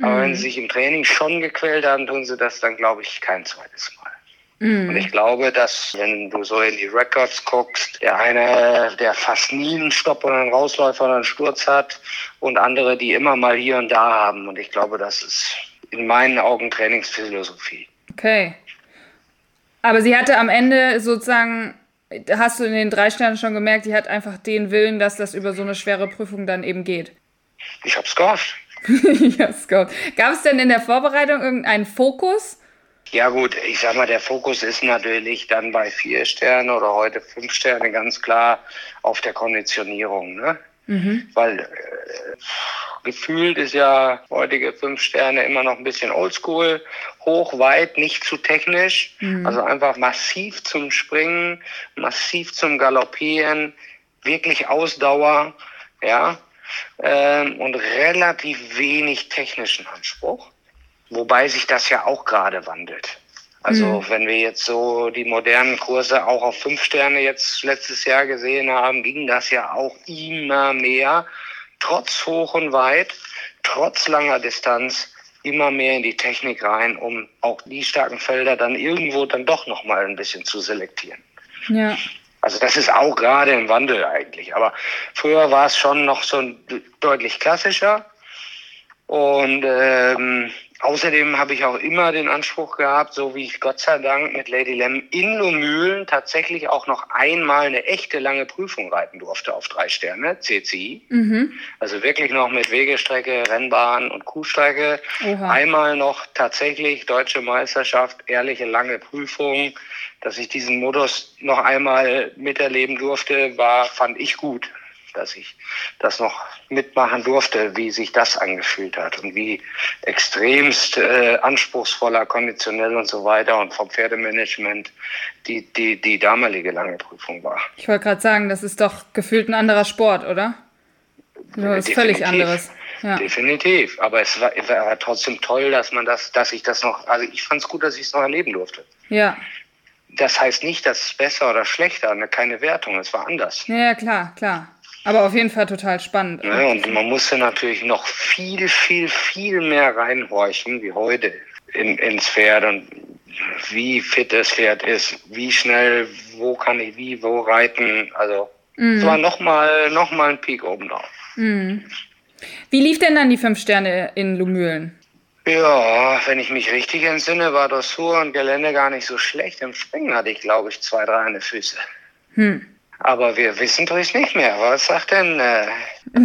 Aber mhm. wenn sie sich im Training schon gequält haben, tun sie das dann, glaube ich, kein zweites Mal. Mhm. Und ich glaube, dass wenn du so in die Records guckst, der eine, der fast nie einen Stopp oder einen Rausläufer oder einen Sturz hat und andere, die immer mal hier und da haben. Und ich glaube, das ist in meinen Augen Trainingsphilosophie. Okay. Aber sie hatte am Ende sozusagen, hast du in den drei Sternen schon gemerkt, die hat einfach den Willen, dass das über so eine schwere Prüfung dann eben geht. Ich hab's gehofft. ich hab's gehofft. Gab es denn in der Vorbereitung irgendeinen Fokus? Ja gut, ich sag mal, der Fokus ist natürlich dann bei vier Sternen oder heute fünf Sterne ganz klar auf der Konditionierung, ne? Mhm. Weil äh, gefühlt ist ja heutige fünf Sterne immer noch ein bisschen oldschool, hoch, weit, nicht zu technisch. Mhm. Also einfach massiv zum Springen, massiv zum Galoppieren, wirklich Ausdauer, ja, ähm, und relativ wenig technischen Anspruch. Wobei sich das ja auch gerade wandelt. Also mhm. wenn wir jetzt so die modernen Kurse auch auf fünf Sterne jetzt letztes Jahr gesehen haben, ging das ja auch immer mehr, trotz hoch und weit, trotz langer Distanz, immer mehr in die Technik rein, um auch die starken Felder dann irgendwo dann doch nochmal ein bisschen zu selektieren. Ja. Also das ist auch gerade im Wandel eigentlich. Aber früher war es schon noch so deutlich klassischer. Und ähm, Außerdem habe ich auch immer den Anspruch gehabt, so wie ich Gott sei Dank mit Lady Lem in Lumülen tatsächlich auch noch einmal eine echte lange Prüfung reiten durfte auf drei Sterne, CCI. Mhm. Also wirklich noch mit Wegestrecke, Rennbahn und Kuhstrecke. Oha. Einmal noch tatsächlich deutsche Meisterschaft, ehrliche lange Prüfung. Dass ich diesen Modus noch einmal miterleben durfte, war, fand ich gut dass ich das noch mitmachen durfte, wie sich das angefühlt hat und wie extremst äh, anspruchsvoller, konditionell und so weiter und vom Pferdemanagement die, die, die damalige lange Prüfung war. Ich wollte gerade sagen, das ist doch gefühlt ein anderer Sport, oder? Das ist völlig anderes. Ja. Definitiv. Aber es war, war, trotzdem toll, dass man das, dass ich das noch, also ich fand es gut, dass ich es noch erleben durfte. Ja. Das heißt nicht, dass es besser oder schlechter, keine Wertung, es war anders. Ja, klar, klar. Aber auf jeden Fall total spannend. Ja, und man musste natürlich noch viel, viel, viel mehr reinhorchen wie heute in, ins Pferd und wie fit das Pferd ist, wie schnell, wo kann ich wie, wo reiten. Also Es war nochmal noch mal ein Peak obendrauf. Wie lief denn dann die fünf Sterne in Lumülen? Ja, wenn ich mich richtig entsinne, war Dressur und Gelände gar nicht so schlecht. Im Springen hatte ich, glaube ich, zwei, drei an den Füße. Aber wir wissen es nicht mehr. Was sagt denn äh,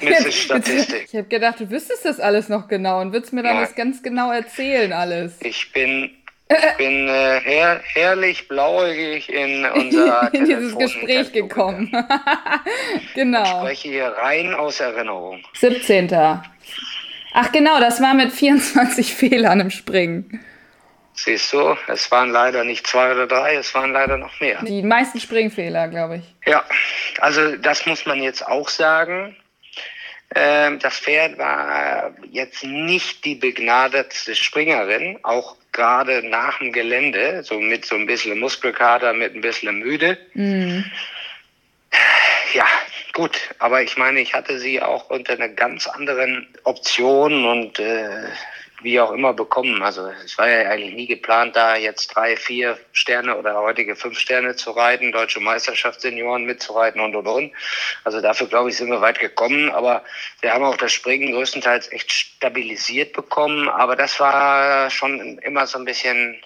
Mrs. Statistik? Ich habe gedacht, du wüsstest das alles noch genau und würdest mir dann Nein. das ganz genau erzählen alles. Ich bin, ich bin äh, her, herrlich blauäugig in unser in dieses Telefon- Gespräch gekommen. Ich genau. spreche hier rein aus Erinnerung. 17. Ach genau, das war mit 24 Fehlern im Springen. Siehst du, es waren leider nicht zwei oder drei, es waren leider noch mehr. Die meisten Springfehler, glaube ich. Ja, also das muss man jetzt auch sagen. Ähm, das Pferd war jetzt nicht die begnadetste Springerin, auch gerade nach dem Gelände, so mit so ein bisschen Muskelkater, mit ein bisschen müde. Ja, gut, aber ich meine, ich hatte sie auch unter einer ganz anderen Option und äh, wie auch immer bekommen. Also es war ja eigentlich nie geplant, da jetzt drei, vier Sterne oder heutige fünf Sterne zu reiten, deutsche Meisterschaft Senioren mitzureiten und und und. Also dafür glaube ich sind wir weit gekommen, aber wir haben auch das Springen größtenteils echt stabilisiert bekommen, aber das war schon immer so ein bisschen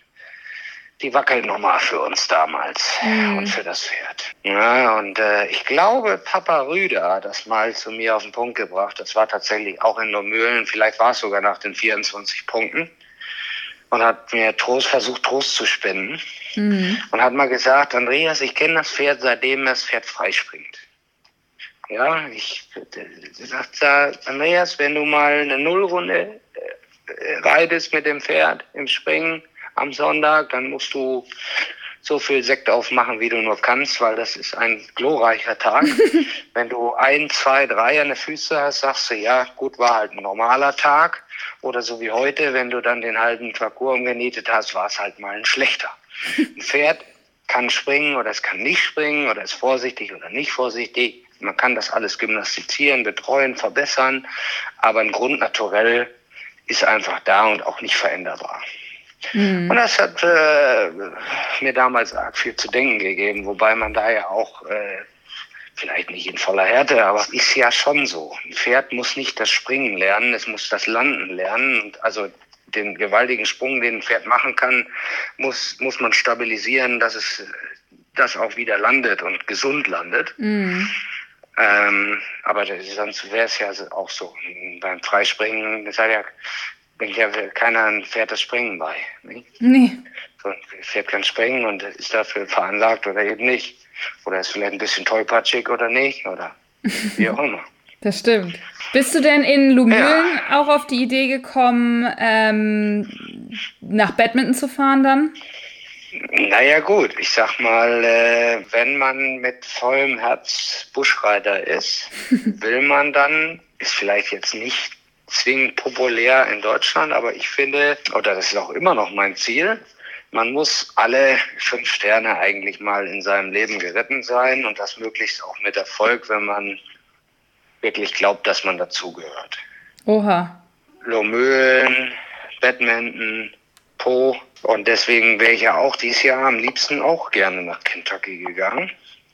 die Wackelnummer für uns damals und für das Pferd. Ja, und äh, ich glaube, Papa Rüder hat das mal zu mir auf den Punkt gebracht. Das war tatsächlich auch in Normühlen, vielleicht war es sogar nach den 24 Punkten. Und hat mir Trost versucht, Trost zu spenden. Und hat mal gesagt, Andreas, ich kenne das Pferd, seitdem das Pferd freispringt. Ja, ich äh, sagt da, Andreas, wenn du mal eine Nullrunde äh, reitest mit dem Pferd im Springen am Sonntag, dann musst du so viel Sekt aufmachen, wie du nur kannst, weil das ist ein glorreicher Tag. Wenn du ein, zwei, drei an den Füße hast, sagst du, ja, gut, war halt ein normaler Tag. Oder so wie heute, wenn du dann den halben Parcours umgenietet hast, war es halt mal ein schlechter. Ein Pferd kann springen oder es kann nicht springen oder ist vorsichtig oder nicht vorsichtig. Man kann das alles gymnastizieren, betreuen, verbessern, aber ein Grundnaturell ist einfach da und auch nicht veränderbar. Und das hat äh, mir damals arg viel zu denken gegeben, wobei man da ja auch, äh, vielleicht nicht in voller Härte, aber ist ja schon so. Ein Pferd muss nicht das Springen lernen, es muss das Landen lernen. Und also den gewaltigen Sprung, den ein Pferd machen kann, muss, muss man stabilisieren, dass es das auch wieder landet und gesund landet. Ähm, aber das, sonst wäre es ja auch so. Beim Freispringen, das hat ja, bringt ja keiner ein Pferd das Springen bei. Nicht? Nee. So, ein Pferd kann springen und ist dafür veranlagt oder eben nicht. Oder ist vielleicht ein bisschen tollpatschig oder nicht. Oder wie auch immer. Das stimmt. Bist du denn in Lumülen auch auf die Idee gekommen, ähm, nach Badminton zu fahren dann? Naja gut, ich sag mal, äh, wenn man mit vollem Herz Buschreiter ist, will man dann, ist vielleicht jetzt nicht zwingend populär in Deutschland, aber ich finde, oder das ist auch immer noch mein Ziel, man muss alle fünf Sterne eigentlich mal in seinem Leben geritten sein und das möglichst auch mit Erfolg, wenn man wirklich glaubt, dass man dazugehört. Oha. Lomöhlen, Badminton, Po. Und deswegen wäre ich ja auch dieses Jahr am liebsten auch gerne nach Kentucky gegangen.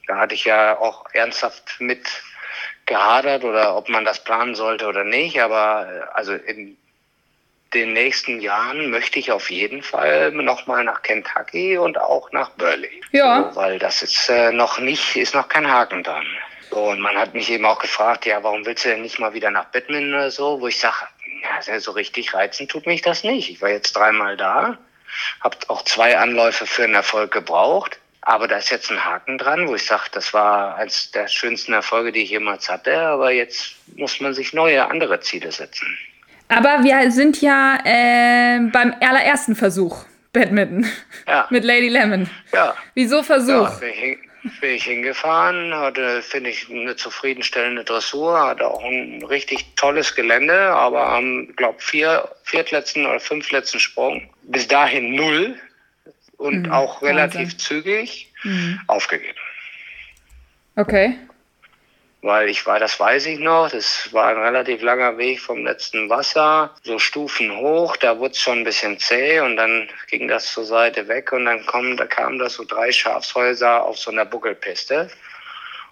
Da hatte ich ja auch ernsthaft mit gehadert oder ob man das planen sollte oder nicht. Aber äh, also in den nächsten Jahren möchte ich auf jeden Fall nochmal nach Kentucky und auch nach Burley. Ja. So, weil das ist äh, noch nicht, ist noch kein Haken dran. So, und man hat mich eben auch gefragt, ja, warum willst du denn nicht mal wieder nach Badminton oder so? Wo ich sage, ja, so richtig reizen tut mich das nicht. Ich war jetzt dreimal da, habe auch zwei Anläufe für einen Erfolg gebraucht. Aber da ist jetzt ein Haken dran, wo ich sage, das war eines der schönsten Erfolge, die ich jemals hatte. Aber jetzt muss man sich neue, andere Ziele setzen. Aber wir sind ja äh, beim allerersten Versuch Badminton Ja. mit Lady Lemon. Ja. Wieso Versuch? Ja, bin ich, bin ich hingefahren, hatte, finde ich, eine zufriedenstellende Dressur, hatte auch ein richtig tolles Gelände, aber am, glaub, vier, viertletzten oder fünftletzten Sprung bis dahin null und auch relativ zügig aufgegeben. Okay. Weil ich war, das weiß ich noch, das war ein relativ langer Weg vom letzten Wasser, so Stufen hoch, da wurde es schon ein bisschen zäh und dann ging das zur Seite weg und dann kommen, da kamen da so drei Schafshäuser auf so einer Buckelpiste.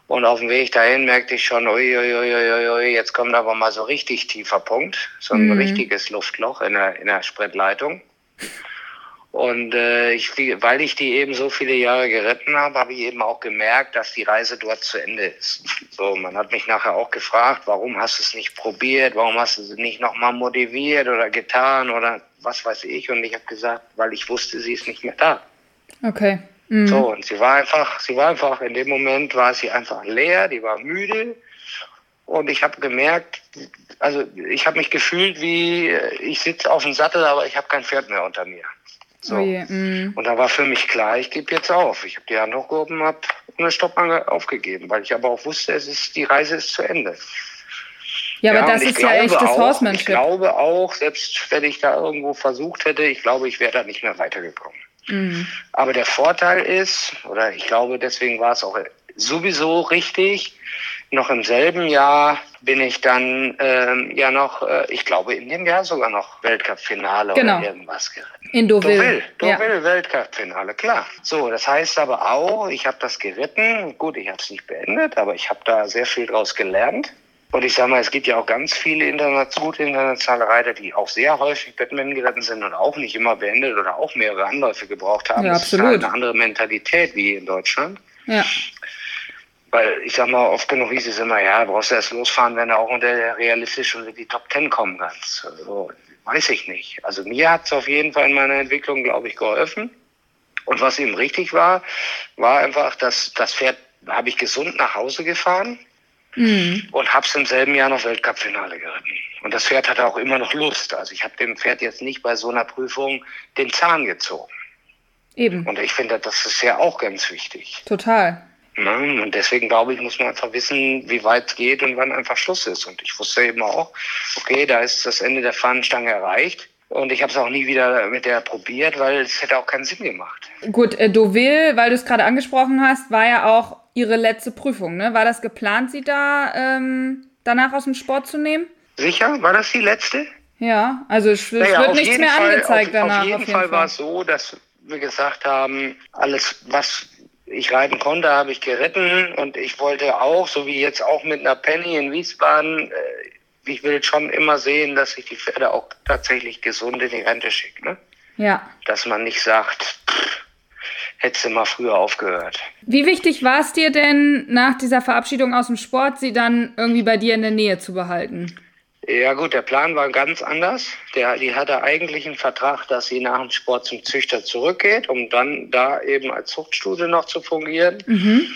Und auf dem Weg dahin merkte ich schon, ui, ui, ui, ui, jetzt kommt aber mal so richtig tiefer Punkt, so ein mhm. richtiges Luftloch in der, in der Spritleitung. Und äh, ich, weil ich die eben so viele Jahre geritten habe, habe ich eben auch gemerkt, dass die Reise dort zu Ende ist. So, man hat mich nachher auch gefragt, warum hast du es nicht probiert, warum hast du es nicht nochmal motiviert oder getan oder was weiß ich. Und ich habe gesagt, weil ich wusste, sie ist nicht mehr da. Okay. Mhm. So, und sie war einfach, sie war einfach, in dem Moment war sie einfach leer, die war müde. Und ich habe gemerkt, also ich habe mich gefühlt wie, ich sitze auf dem Sattel, aber ich habe kein Pferd mehr unter mir. So. Oh je, mm. Und da war für mich klar, ich gebe jetzt auf. Ich habe die Hand hochgehoben, habe eine Stoppmangel aufgegeben, weil ich aber auch wusste, es ist, die Reise ist zu Ende. Ja, aber ja, das ist ja echtes auch, Horsemanship. Ich glaube auch, selbst wenn ich da irgendwo versucht hätte, ich glaube, ich wäre da nicht mehr weitergekommen. Mhm. Aber der Vorteil ist, oder ich glaube, deswegen war es auch sowieso richtig, noch im selben Jahr bin ich dann ähm, ja noch, äh, ich glaube in dem Jahr sogar noch Weltcup-Finale genau. oder irgendwas geritten. In Deauville. Deauville, Deauville ja. Weltcup-Finale, klar. So, das heißt aber auch, ich habe das geritten. Gut, ich habe es nicht beendet, aber ich habe da sehr viel draus gelernt. Und ich sage mal, es gibt ja auch ganz viele international, gute internationale Reiter, die auch sehr häufig Batman geritten sind und auch nicht immer beendet oder auch mehrere Anläufe gebraucht haben. Ja, absolut. Das ist halt eine andere Mentalität wie in Deutschland. Ja. Weil ich sag mal, oft genug hieß es immer, ja, brauchst du erst losfahren, wenn du auch unter realistisch unter die Top Ten kommen kannst. Also, weiß ich nicht. Also mir hat es auf jeden Fall in meiner Entwicklung, glaube ich, geholfen. Und was eben richtig war, war einfach, dass das Pferd habe ich gesund nach Hause gefahren mhm. und habe es im selben Jahr noch Weltcup-Finale geritten. Und das Pferd hatte auch immer noch Lust. Also ich habe dem Pferd jetzt nicht bei so einer Prüfung den Zahn gezogen. Eben. Und ich finde, das ist ja auch ganz wichtig. Total. Ne? Und deswegen glaube ich, muss man einfach wissen, wie weit es geht und wann einfach Schluss ist. Und ich wusste eben auch, okay, da ist das Ende der Fahnenstange erreicht. Und ich habe es auch nie wieder mit der probiert, weil es hätte auch keinen Sinn gemacht. Gut, äh, Deauville, weil du es gerade angesprochen hast, war ja auch ihre letzte Prüfung. Ne? War das geplant, sie da ähm, danach aus dem Sport zu nehmen? Sicher? War das die letzte? Ja, also es, naja, wird nichts mehr Fall, angezeigt auf, danach. Auf jeden, auf jeden Fall, Fall war es so, dass wir gesagt haben, alles, was ich reiten konnte, habe ich geritten und ich wollte auch, so wie jetzt auch mit einer Penny in Wiesbaden, äh, ich will schon immer sehen, dass ich die Pferde auch tatsächlich gesund in die Rente schicke. Ne? Ja. Dass man nicht sagt, hättest du mal früher aufgehört. Wie wichtig war es dir denn, nach dieser Verabschiedung aus dem Sport, sie dann irgendwie bei dir in der Nähe zu behalten? Ja gut, der Plan war ganz anders. Der, die hatte eigentlich einen Vertrag, dass sie nach dem Sport zum Züchter zurückgeht, um dann da eben als Zuchtstudie noch zu fungieren. Mhm.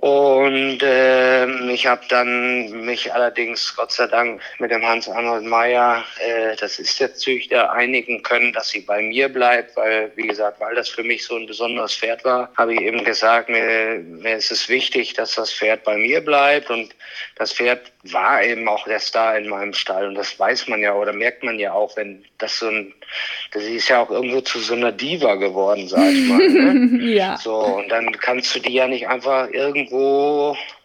Und ähm, ich habe dann mich allerdings Gott sei Dank mit dem Hans-Arnold Meyer, äh, das ist der Züchter, einigen können, dass sie bei mir bleibt, weil, wie gesagt, weil das für mich so ein besonderes Pferd war, habe ich eben gesagt, mir, mir ist es wichtig, dass das Pferd bei mir bleibt. Und das Pferd war eben auch der Star in meinem Stall. Und das weiß man ja oder merkt man ja auch, wenn das so ein, das ist ja auch irgendwo zu so einer Diva geworden, sag ich mal. Ne? ja. So, und dann kannst du die ja nicht einfach irgendwo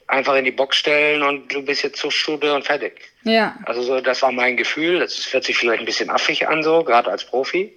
einfach in die Box stellen und du bist jetzt zur Schule und fertig. Ja. Also so, das war mein Gefühl. Das hört sich vielleicht ein bisschen affig an, so, gerade als Profi.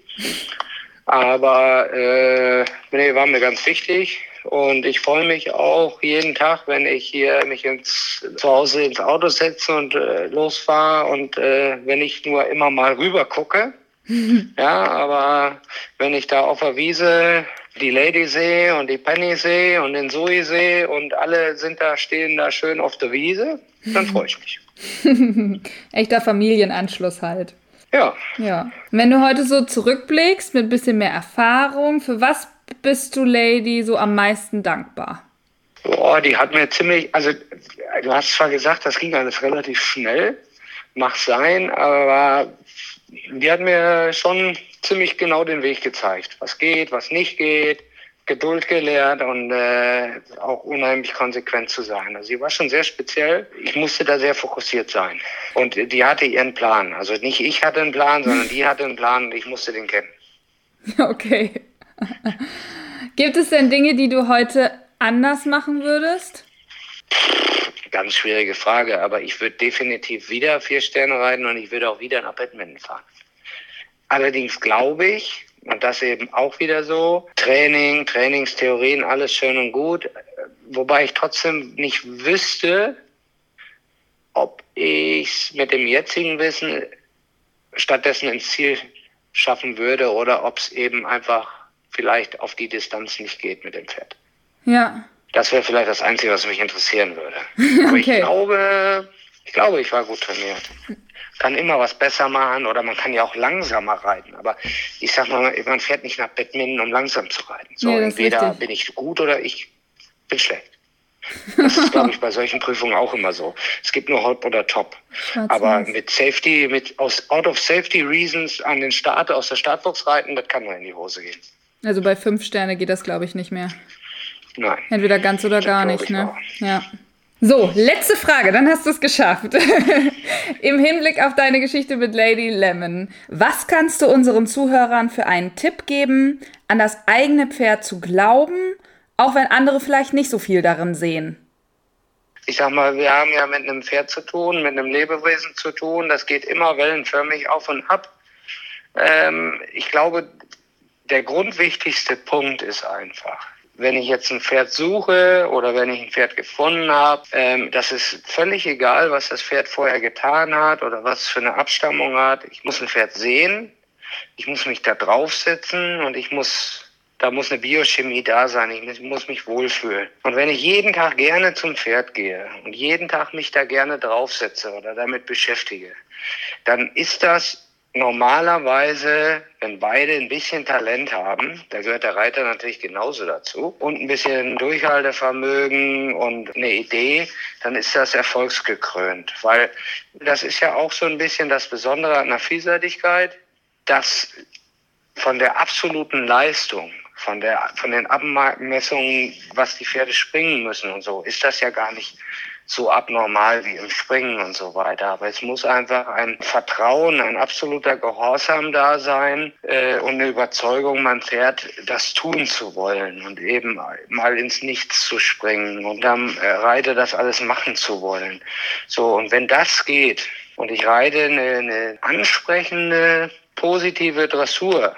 Aber äh, nee, war mir ganz wichtig. Und ich freue mich auch jeden Tag, wenn ich hier mich ins, zu Hause ins Auto setze und äh, losfahre und äh, wenn ich nur immer mal rüber gucke. ja, aber wenn ich da auf der Wiese die Lady sehe und die Penny sehe und den sehe und alle sind da, stehen da schön auf der Wiese, dann freue ich mich. Echter Familienanschluss halt. Ja. Ja. Wenn du heute so zurückblickst mit ein bisschen mehr Erfahrung, für was bist du Lady so am meisten dankbar? Boah, die hat mir ziemlich, also du hast zwar gesagt, das ging alles relativ schnell, mag sein, aber die hat mir schon ziemlich genau den Weg gezeigt, was geht, was nicht geht, Geduld gelehrt und äh, auch unheimlich konsequent zu sein. Also sie war schon sehr speziell. Ich musste da sehr fokussiert sein. Und die hatte ihren Plan. Also nicht ich hatte einen Plan, sondern die hatte einen Plan und ich musste den kennen. Okay. Gibt es denn Dinge, die du heute anders machen würdest? Ganz schwierige Frage, aber ich würde definitiv wieder vier Sterne reiten und ich würde auch wieder nach Badminton fahren. Allerdings glaube ich, Und das eben auch wieder so. Training, Trainingstheorien, alles schön und gut. Wobei ich trotzdem nicht wüsste, ob ich mit dem jetzigen Wissen stattdessen ins Ziel schaffen würde oder ob es eben einfach vielleicht auf die Distanz nicht geht mit dem Pferd. Ja. Das wäre vielleicht das Einzige, was mich interessieren würde. Aber okay. ich glaube, ich glaube, ich war gut trainiert. Kann immer was besser machen oder man kann ja auch langsamer reiten. Aber ich sag mal, man fährt nicht nach Badminton, um langsam zu reiten. So, ja, entweder bin ich gut oder ich bin schlecht. Das ist, glaube ich, bei solchen Prüfungen auch immer so. Es gibt nur Hot oder Top. Aber mit Safety, mit aus out of Safety Reasons an den Start aus der Startbox reiten, das kann nur in die Hose gehen. Also bei fünf Sterne geht das, glaube ich, nicht mehr. Nein. Entweder ganz oder gar nicht, ne? Auch. Ja. So, letzte Frage, dann hast du es geschafft. Im Hinblick auf deine Geschichte mit Lady Lemon, was kannst du unseren Zuhörern für einen Tipp geben, an das eigene Pferd zu glauben, auch wenn andere vielleicht nicht so viel darin sehen? Ich sag mal, wir haben ja mit einem Pferd zu tun, mit einem Lebewesen zu tun, das geht immer wellenförmig auf und ab. Ähm, ich glaube, der grundwichtigste Punkt ist einfach, wenn ich jetzt ein Pferd suche oder wenn ich ein Pferd gefunden habe, ähm, das ist völlig egal, was das Pferd vorher getan hat oder was für eine Abstammung hat. Ich muss ein Pferd sehen, ich muss mich da draufsetzen und ich muss da muss eine Biochemie da sein. Ich muss mich wohlfühlen. Und wenn ich jeden Tag gerne zum Pferd gehe und jeden Tag mich da gerne draufsetze oder damit beschäftige, dann ist das normalerweise, wenn beide ein bisschen Talent haben, da gehört der Reiter natürlich genauso dazu, und ein bisschen Durchhaltevermögen und eine Idee, dann ist das erfolgsgekrönt. Weil das ist ja auch so ein bisschen das Besondere an der Vielseitigkeit, dass von der absoluten Leistung, von der, von den Abmessungen, was die Pferde springen müssen und so, ist das ja gar nicht so abnormal wie im Springen und so weiter. Aber es muss einfach ein Vertrauen, ein absoluter Gehorsam da sein äh, und eine Überzeugung, man fährt, das tun zu wollen und eben mal ins Nichts zu springen und dann äh, Reiter das alles machen zu wollen. So, und wenn das geht und ich reite eine, eine ansprechende, positive Dressur,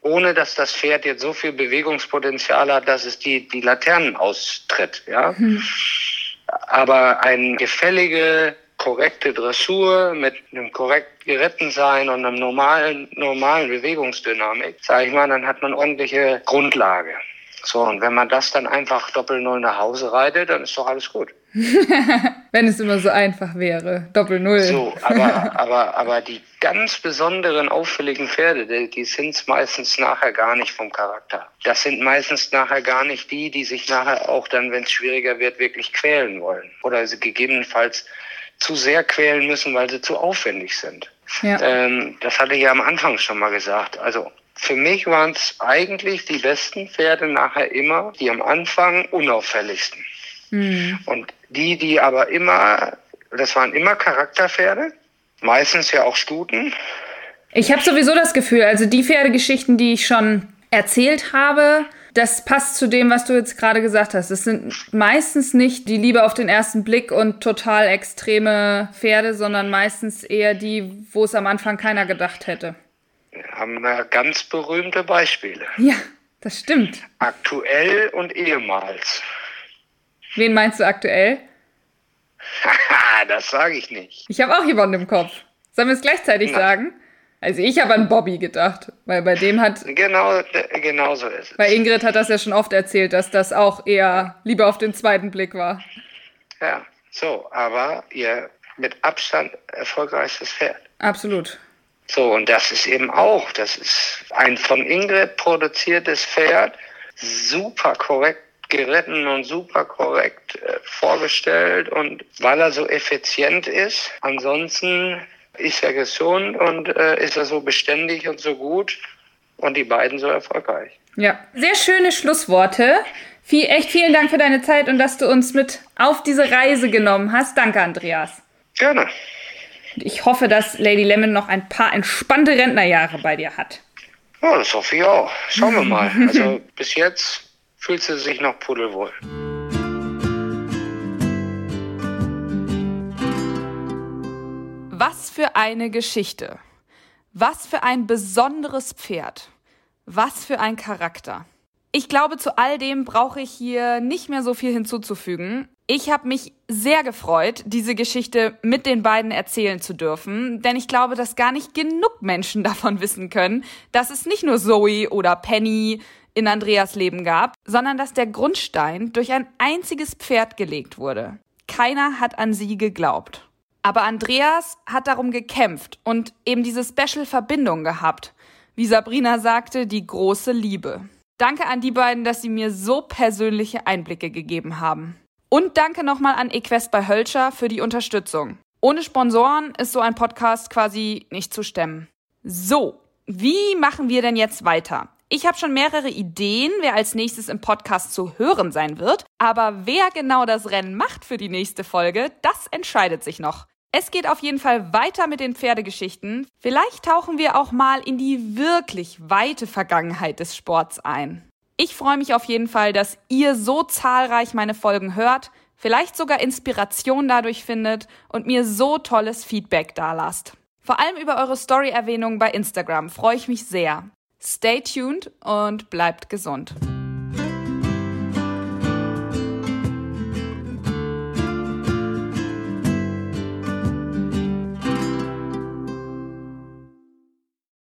ohne dass das Pferd jetzt so viel Bewegungspotenzial hat, dass es die, die Laternen austritt, ja. Hm aber eine gefällige, korrekte Dressur mit einem korrekt Gerettensein und einem normalen, normalen Bewegungsdynamik, sage ich mal, dann hat man ordentliche Grundlage. So, und wenn man das dann einfach Doppel-Null nach Hause reitet, dann ist doch alles gut. wenn es immer so einfach wäre. Doppel-Null. So, aber, aber, aber die ganz besonderen, auffälligen Pferde, die, die sind meistens nachher gar nicht vom Charakter. Das sind meistens nachher gar nicht die, die sich nachher auch dann, wenn es schwieriger wird, wirklich quälen wollen. Oder sie gegebenenfalls zu sehr quälen müssen, weil sie zu aufwendig sind. Ja. Ähm, das hatte ich ja am Anfang schon mal gesagt. Also für mich waren es eigentlich die besten Pferde nachher immer die am Anfang unauffälligsten. Mhm. Und die, die aber immer, das waren immer Charakterpferde, meistens ja auch Stuten. Ich habe sowieso das Gefühl, also die Pferdegeschichten, die ich schon erzählt habe, das passt zu dem, was du jetzt gerade gesagt hast. Es sind meistens nicht die Liebe auf den ersten Blick und total extreme Pferde, sondern meistens eher die, wo es am Anfang keiner gedacht hätte. Wir haben wir ganz berühmte Beispiele. Ja, das stimmt. Aktuell und ehemals. Wen meinst du aktuell? das sage ich nicht. Ich habe auch jemanden im Kopf. Sollen wir es gleichzeitig Na. sagen? Also ich habe an Bobby gedacht, weil bei dem hat... Genau, genau so ist es. Bei Ingrid hat das ja schon oft erzählt, dass das auch eher lieber auf den zweiten Blick war. Ja, so, aber ihr mit Abstand erfolgreichstes Pferd. Absolut. So, und das ist eben auch, das ist ein von Ingrid produziertes Pferd, super korrekt geritten und super korrekt äh, vorgestellt und weil er so effizient ist, ansonsten ist er gesund und äh, ist er so beständig und so gut und die beiden so erfolgreich. Ja, sehr schöne Schlussworte. Viel, echt vielen Dank für deine Zeit und dass du uns mit auf diese Reise genommen hast. Danke, Andreas. Gerne. Ich hoffe, dass Lady Lemon noch ein paar entspannte Rentnerjahre bei dir hat. Ja, das hoffe ich auch. Schauen wir mal. Also bis jetzt fühlt sie sich noch pudelwohl. Was für eine Geschichte. Was für ein besonderes Pferd. Was für ein Charakter. Ich glaube, zu all dem brauche ich hier nicht mehr so viel hinzuzufügen. Ich habe mich sehr gefreut, diese Geschichte mit den beiden erzählen zu dürfen, denn ich glaube, dass gar nicht genug Menschen davon wissen können, dass es nicht nur Zoe oder Penny in Andreas Leben gab, sondern dass der Grundstein durch ein einziges Pferd gelegt wurde. Keiner hat an sie geglaubt. Aber Andreas hat darum gekämpft und eben diese Special-Verbindung gehabt. Wie Sabrina sagte, die große Liebe. Danke an die beiden, dass sie mir so persönliche Einblicke gegeben haben. Und danke nochmal an Equest bei Hölscher für die Unterstützung. Ohne Sponsoren ist so ein Podcast quasi nicht zu stemmen. So, wie machen wir denn jetzt weiter? Ich habe schon mehrere Ideen, wer als nächstes im Podcast zu hören sein wird, aber wer genau das Rennen macht für die nächste Folge, das entscheidet sich noch. Es geht auf jeden Fall weiter mit den Pferdegeschichten. Vielleicht tauchen wir auch mal in die wirklich weite Vergangenheit des Sports ein. Ich freue mich auf jeden Fall, dass ihr so zahlreich meine Folgen hört, vielleicht sogar Inspiration dadurch findet und mir so tolles Feedback dalasst. Vor allem über eure Story-Erwähnungen bei Instagram freue ich mich sehr. Stay tuned und bleibt gesund.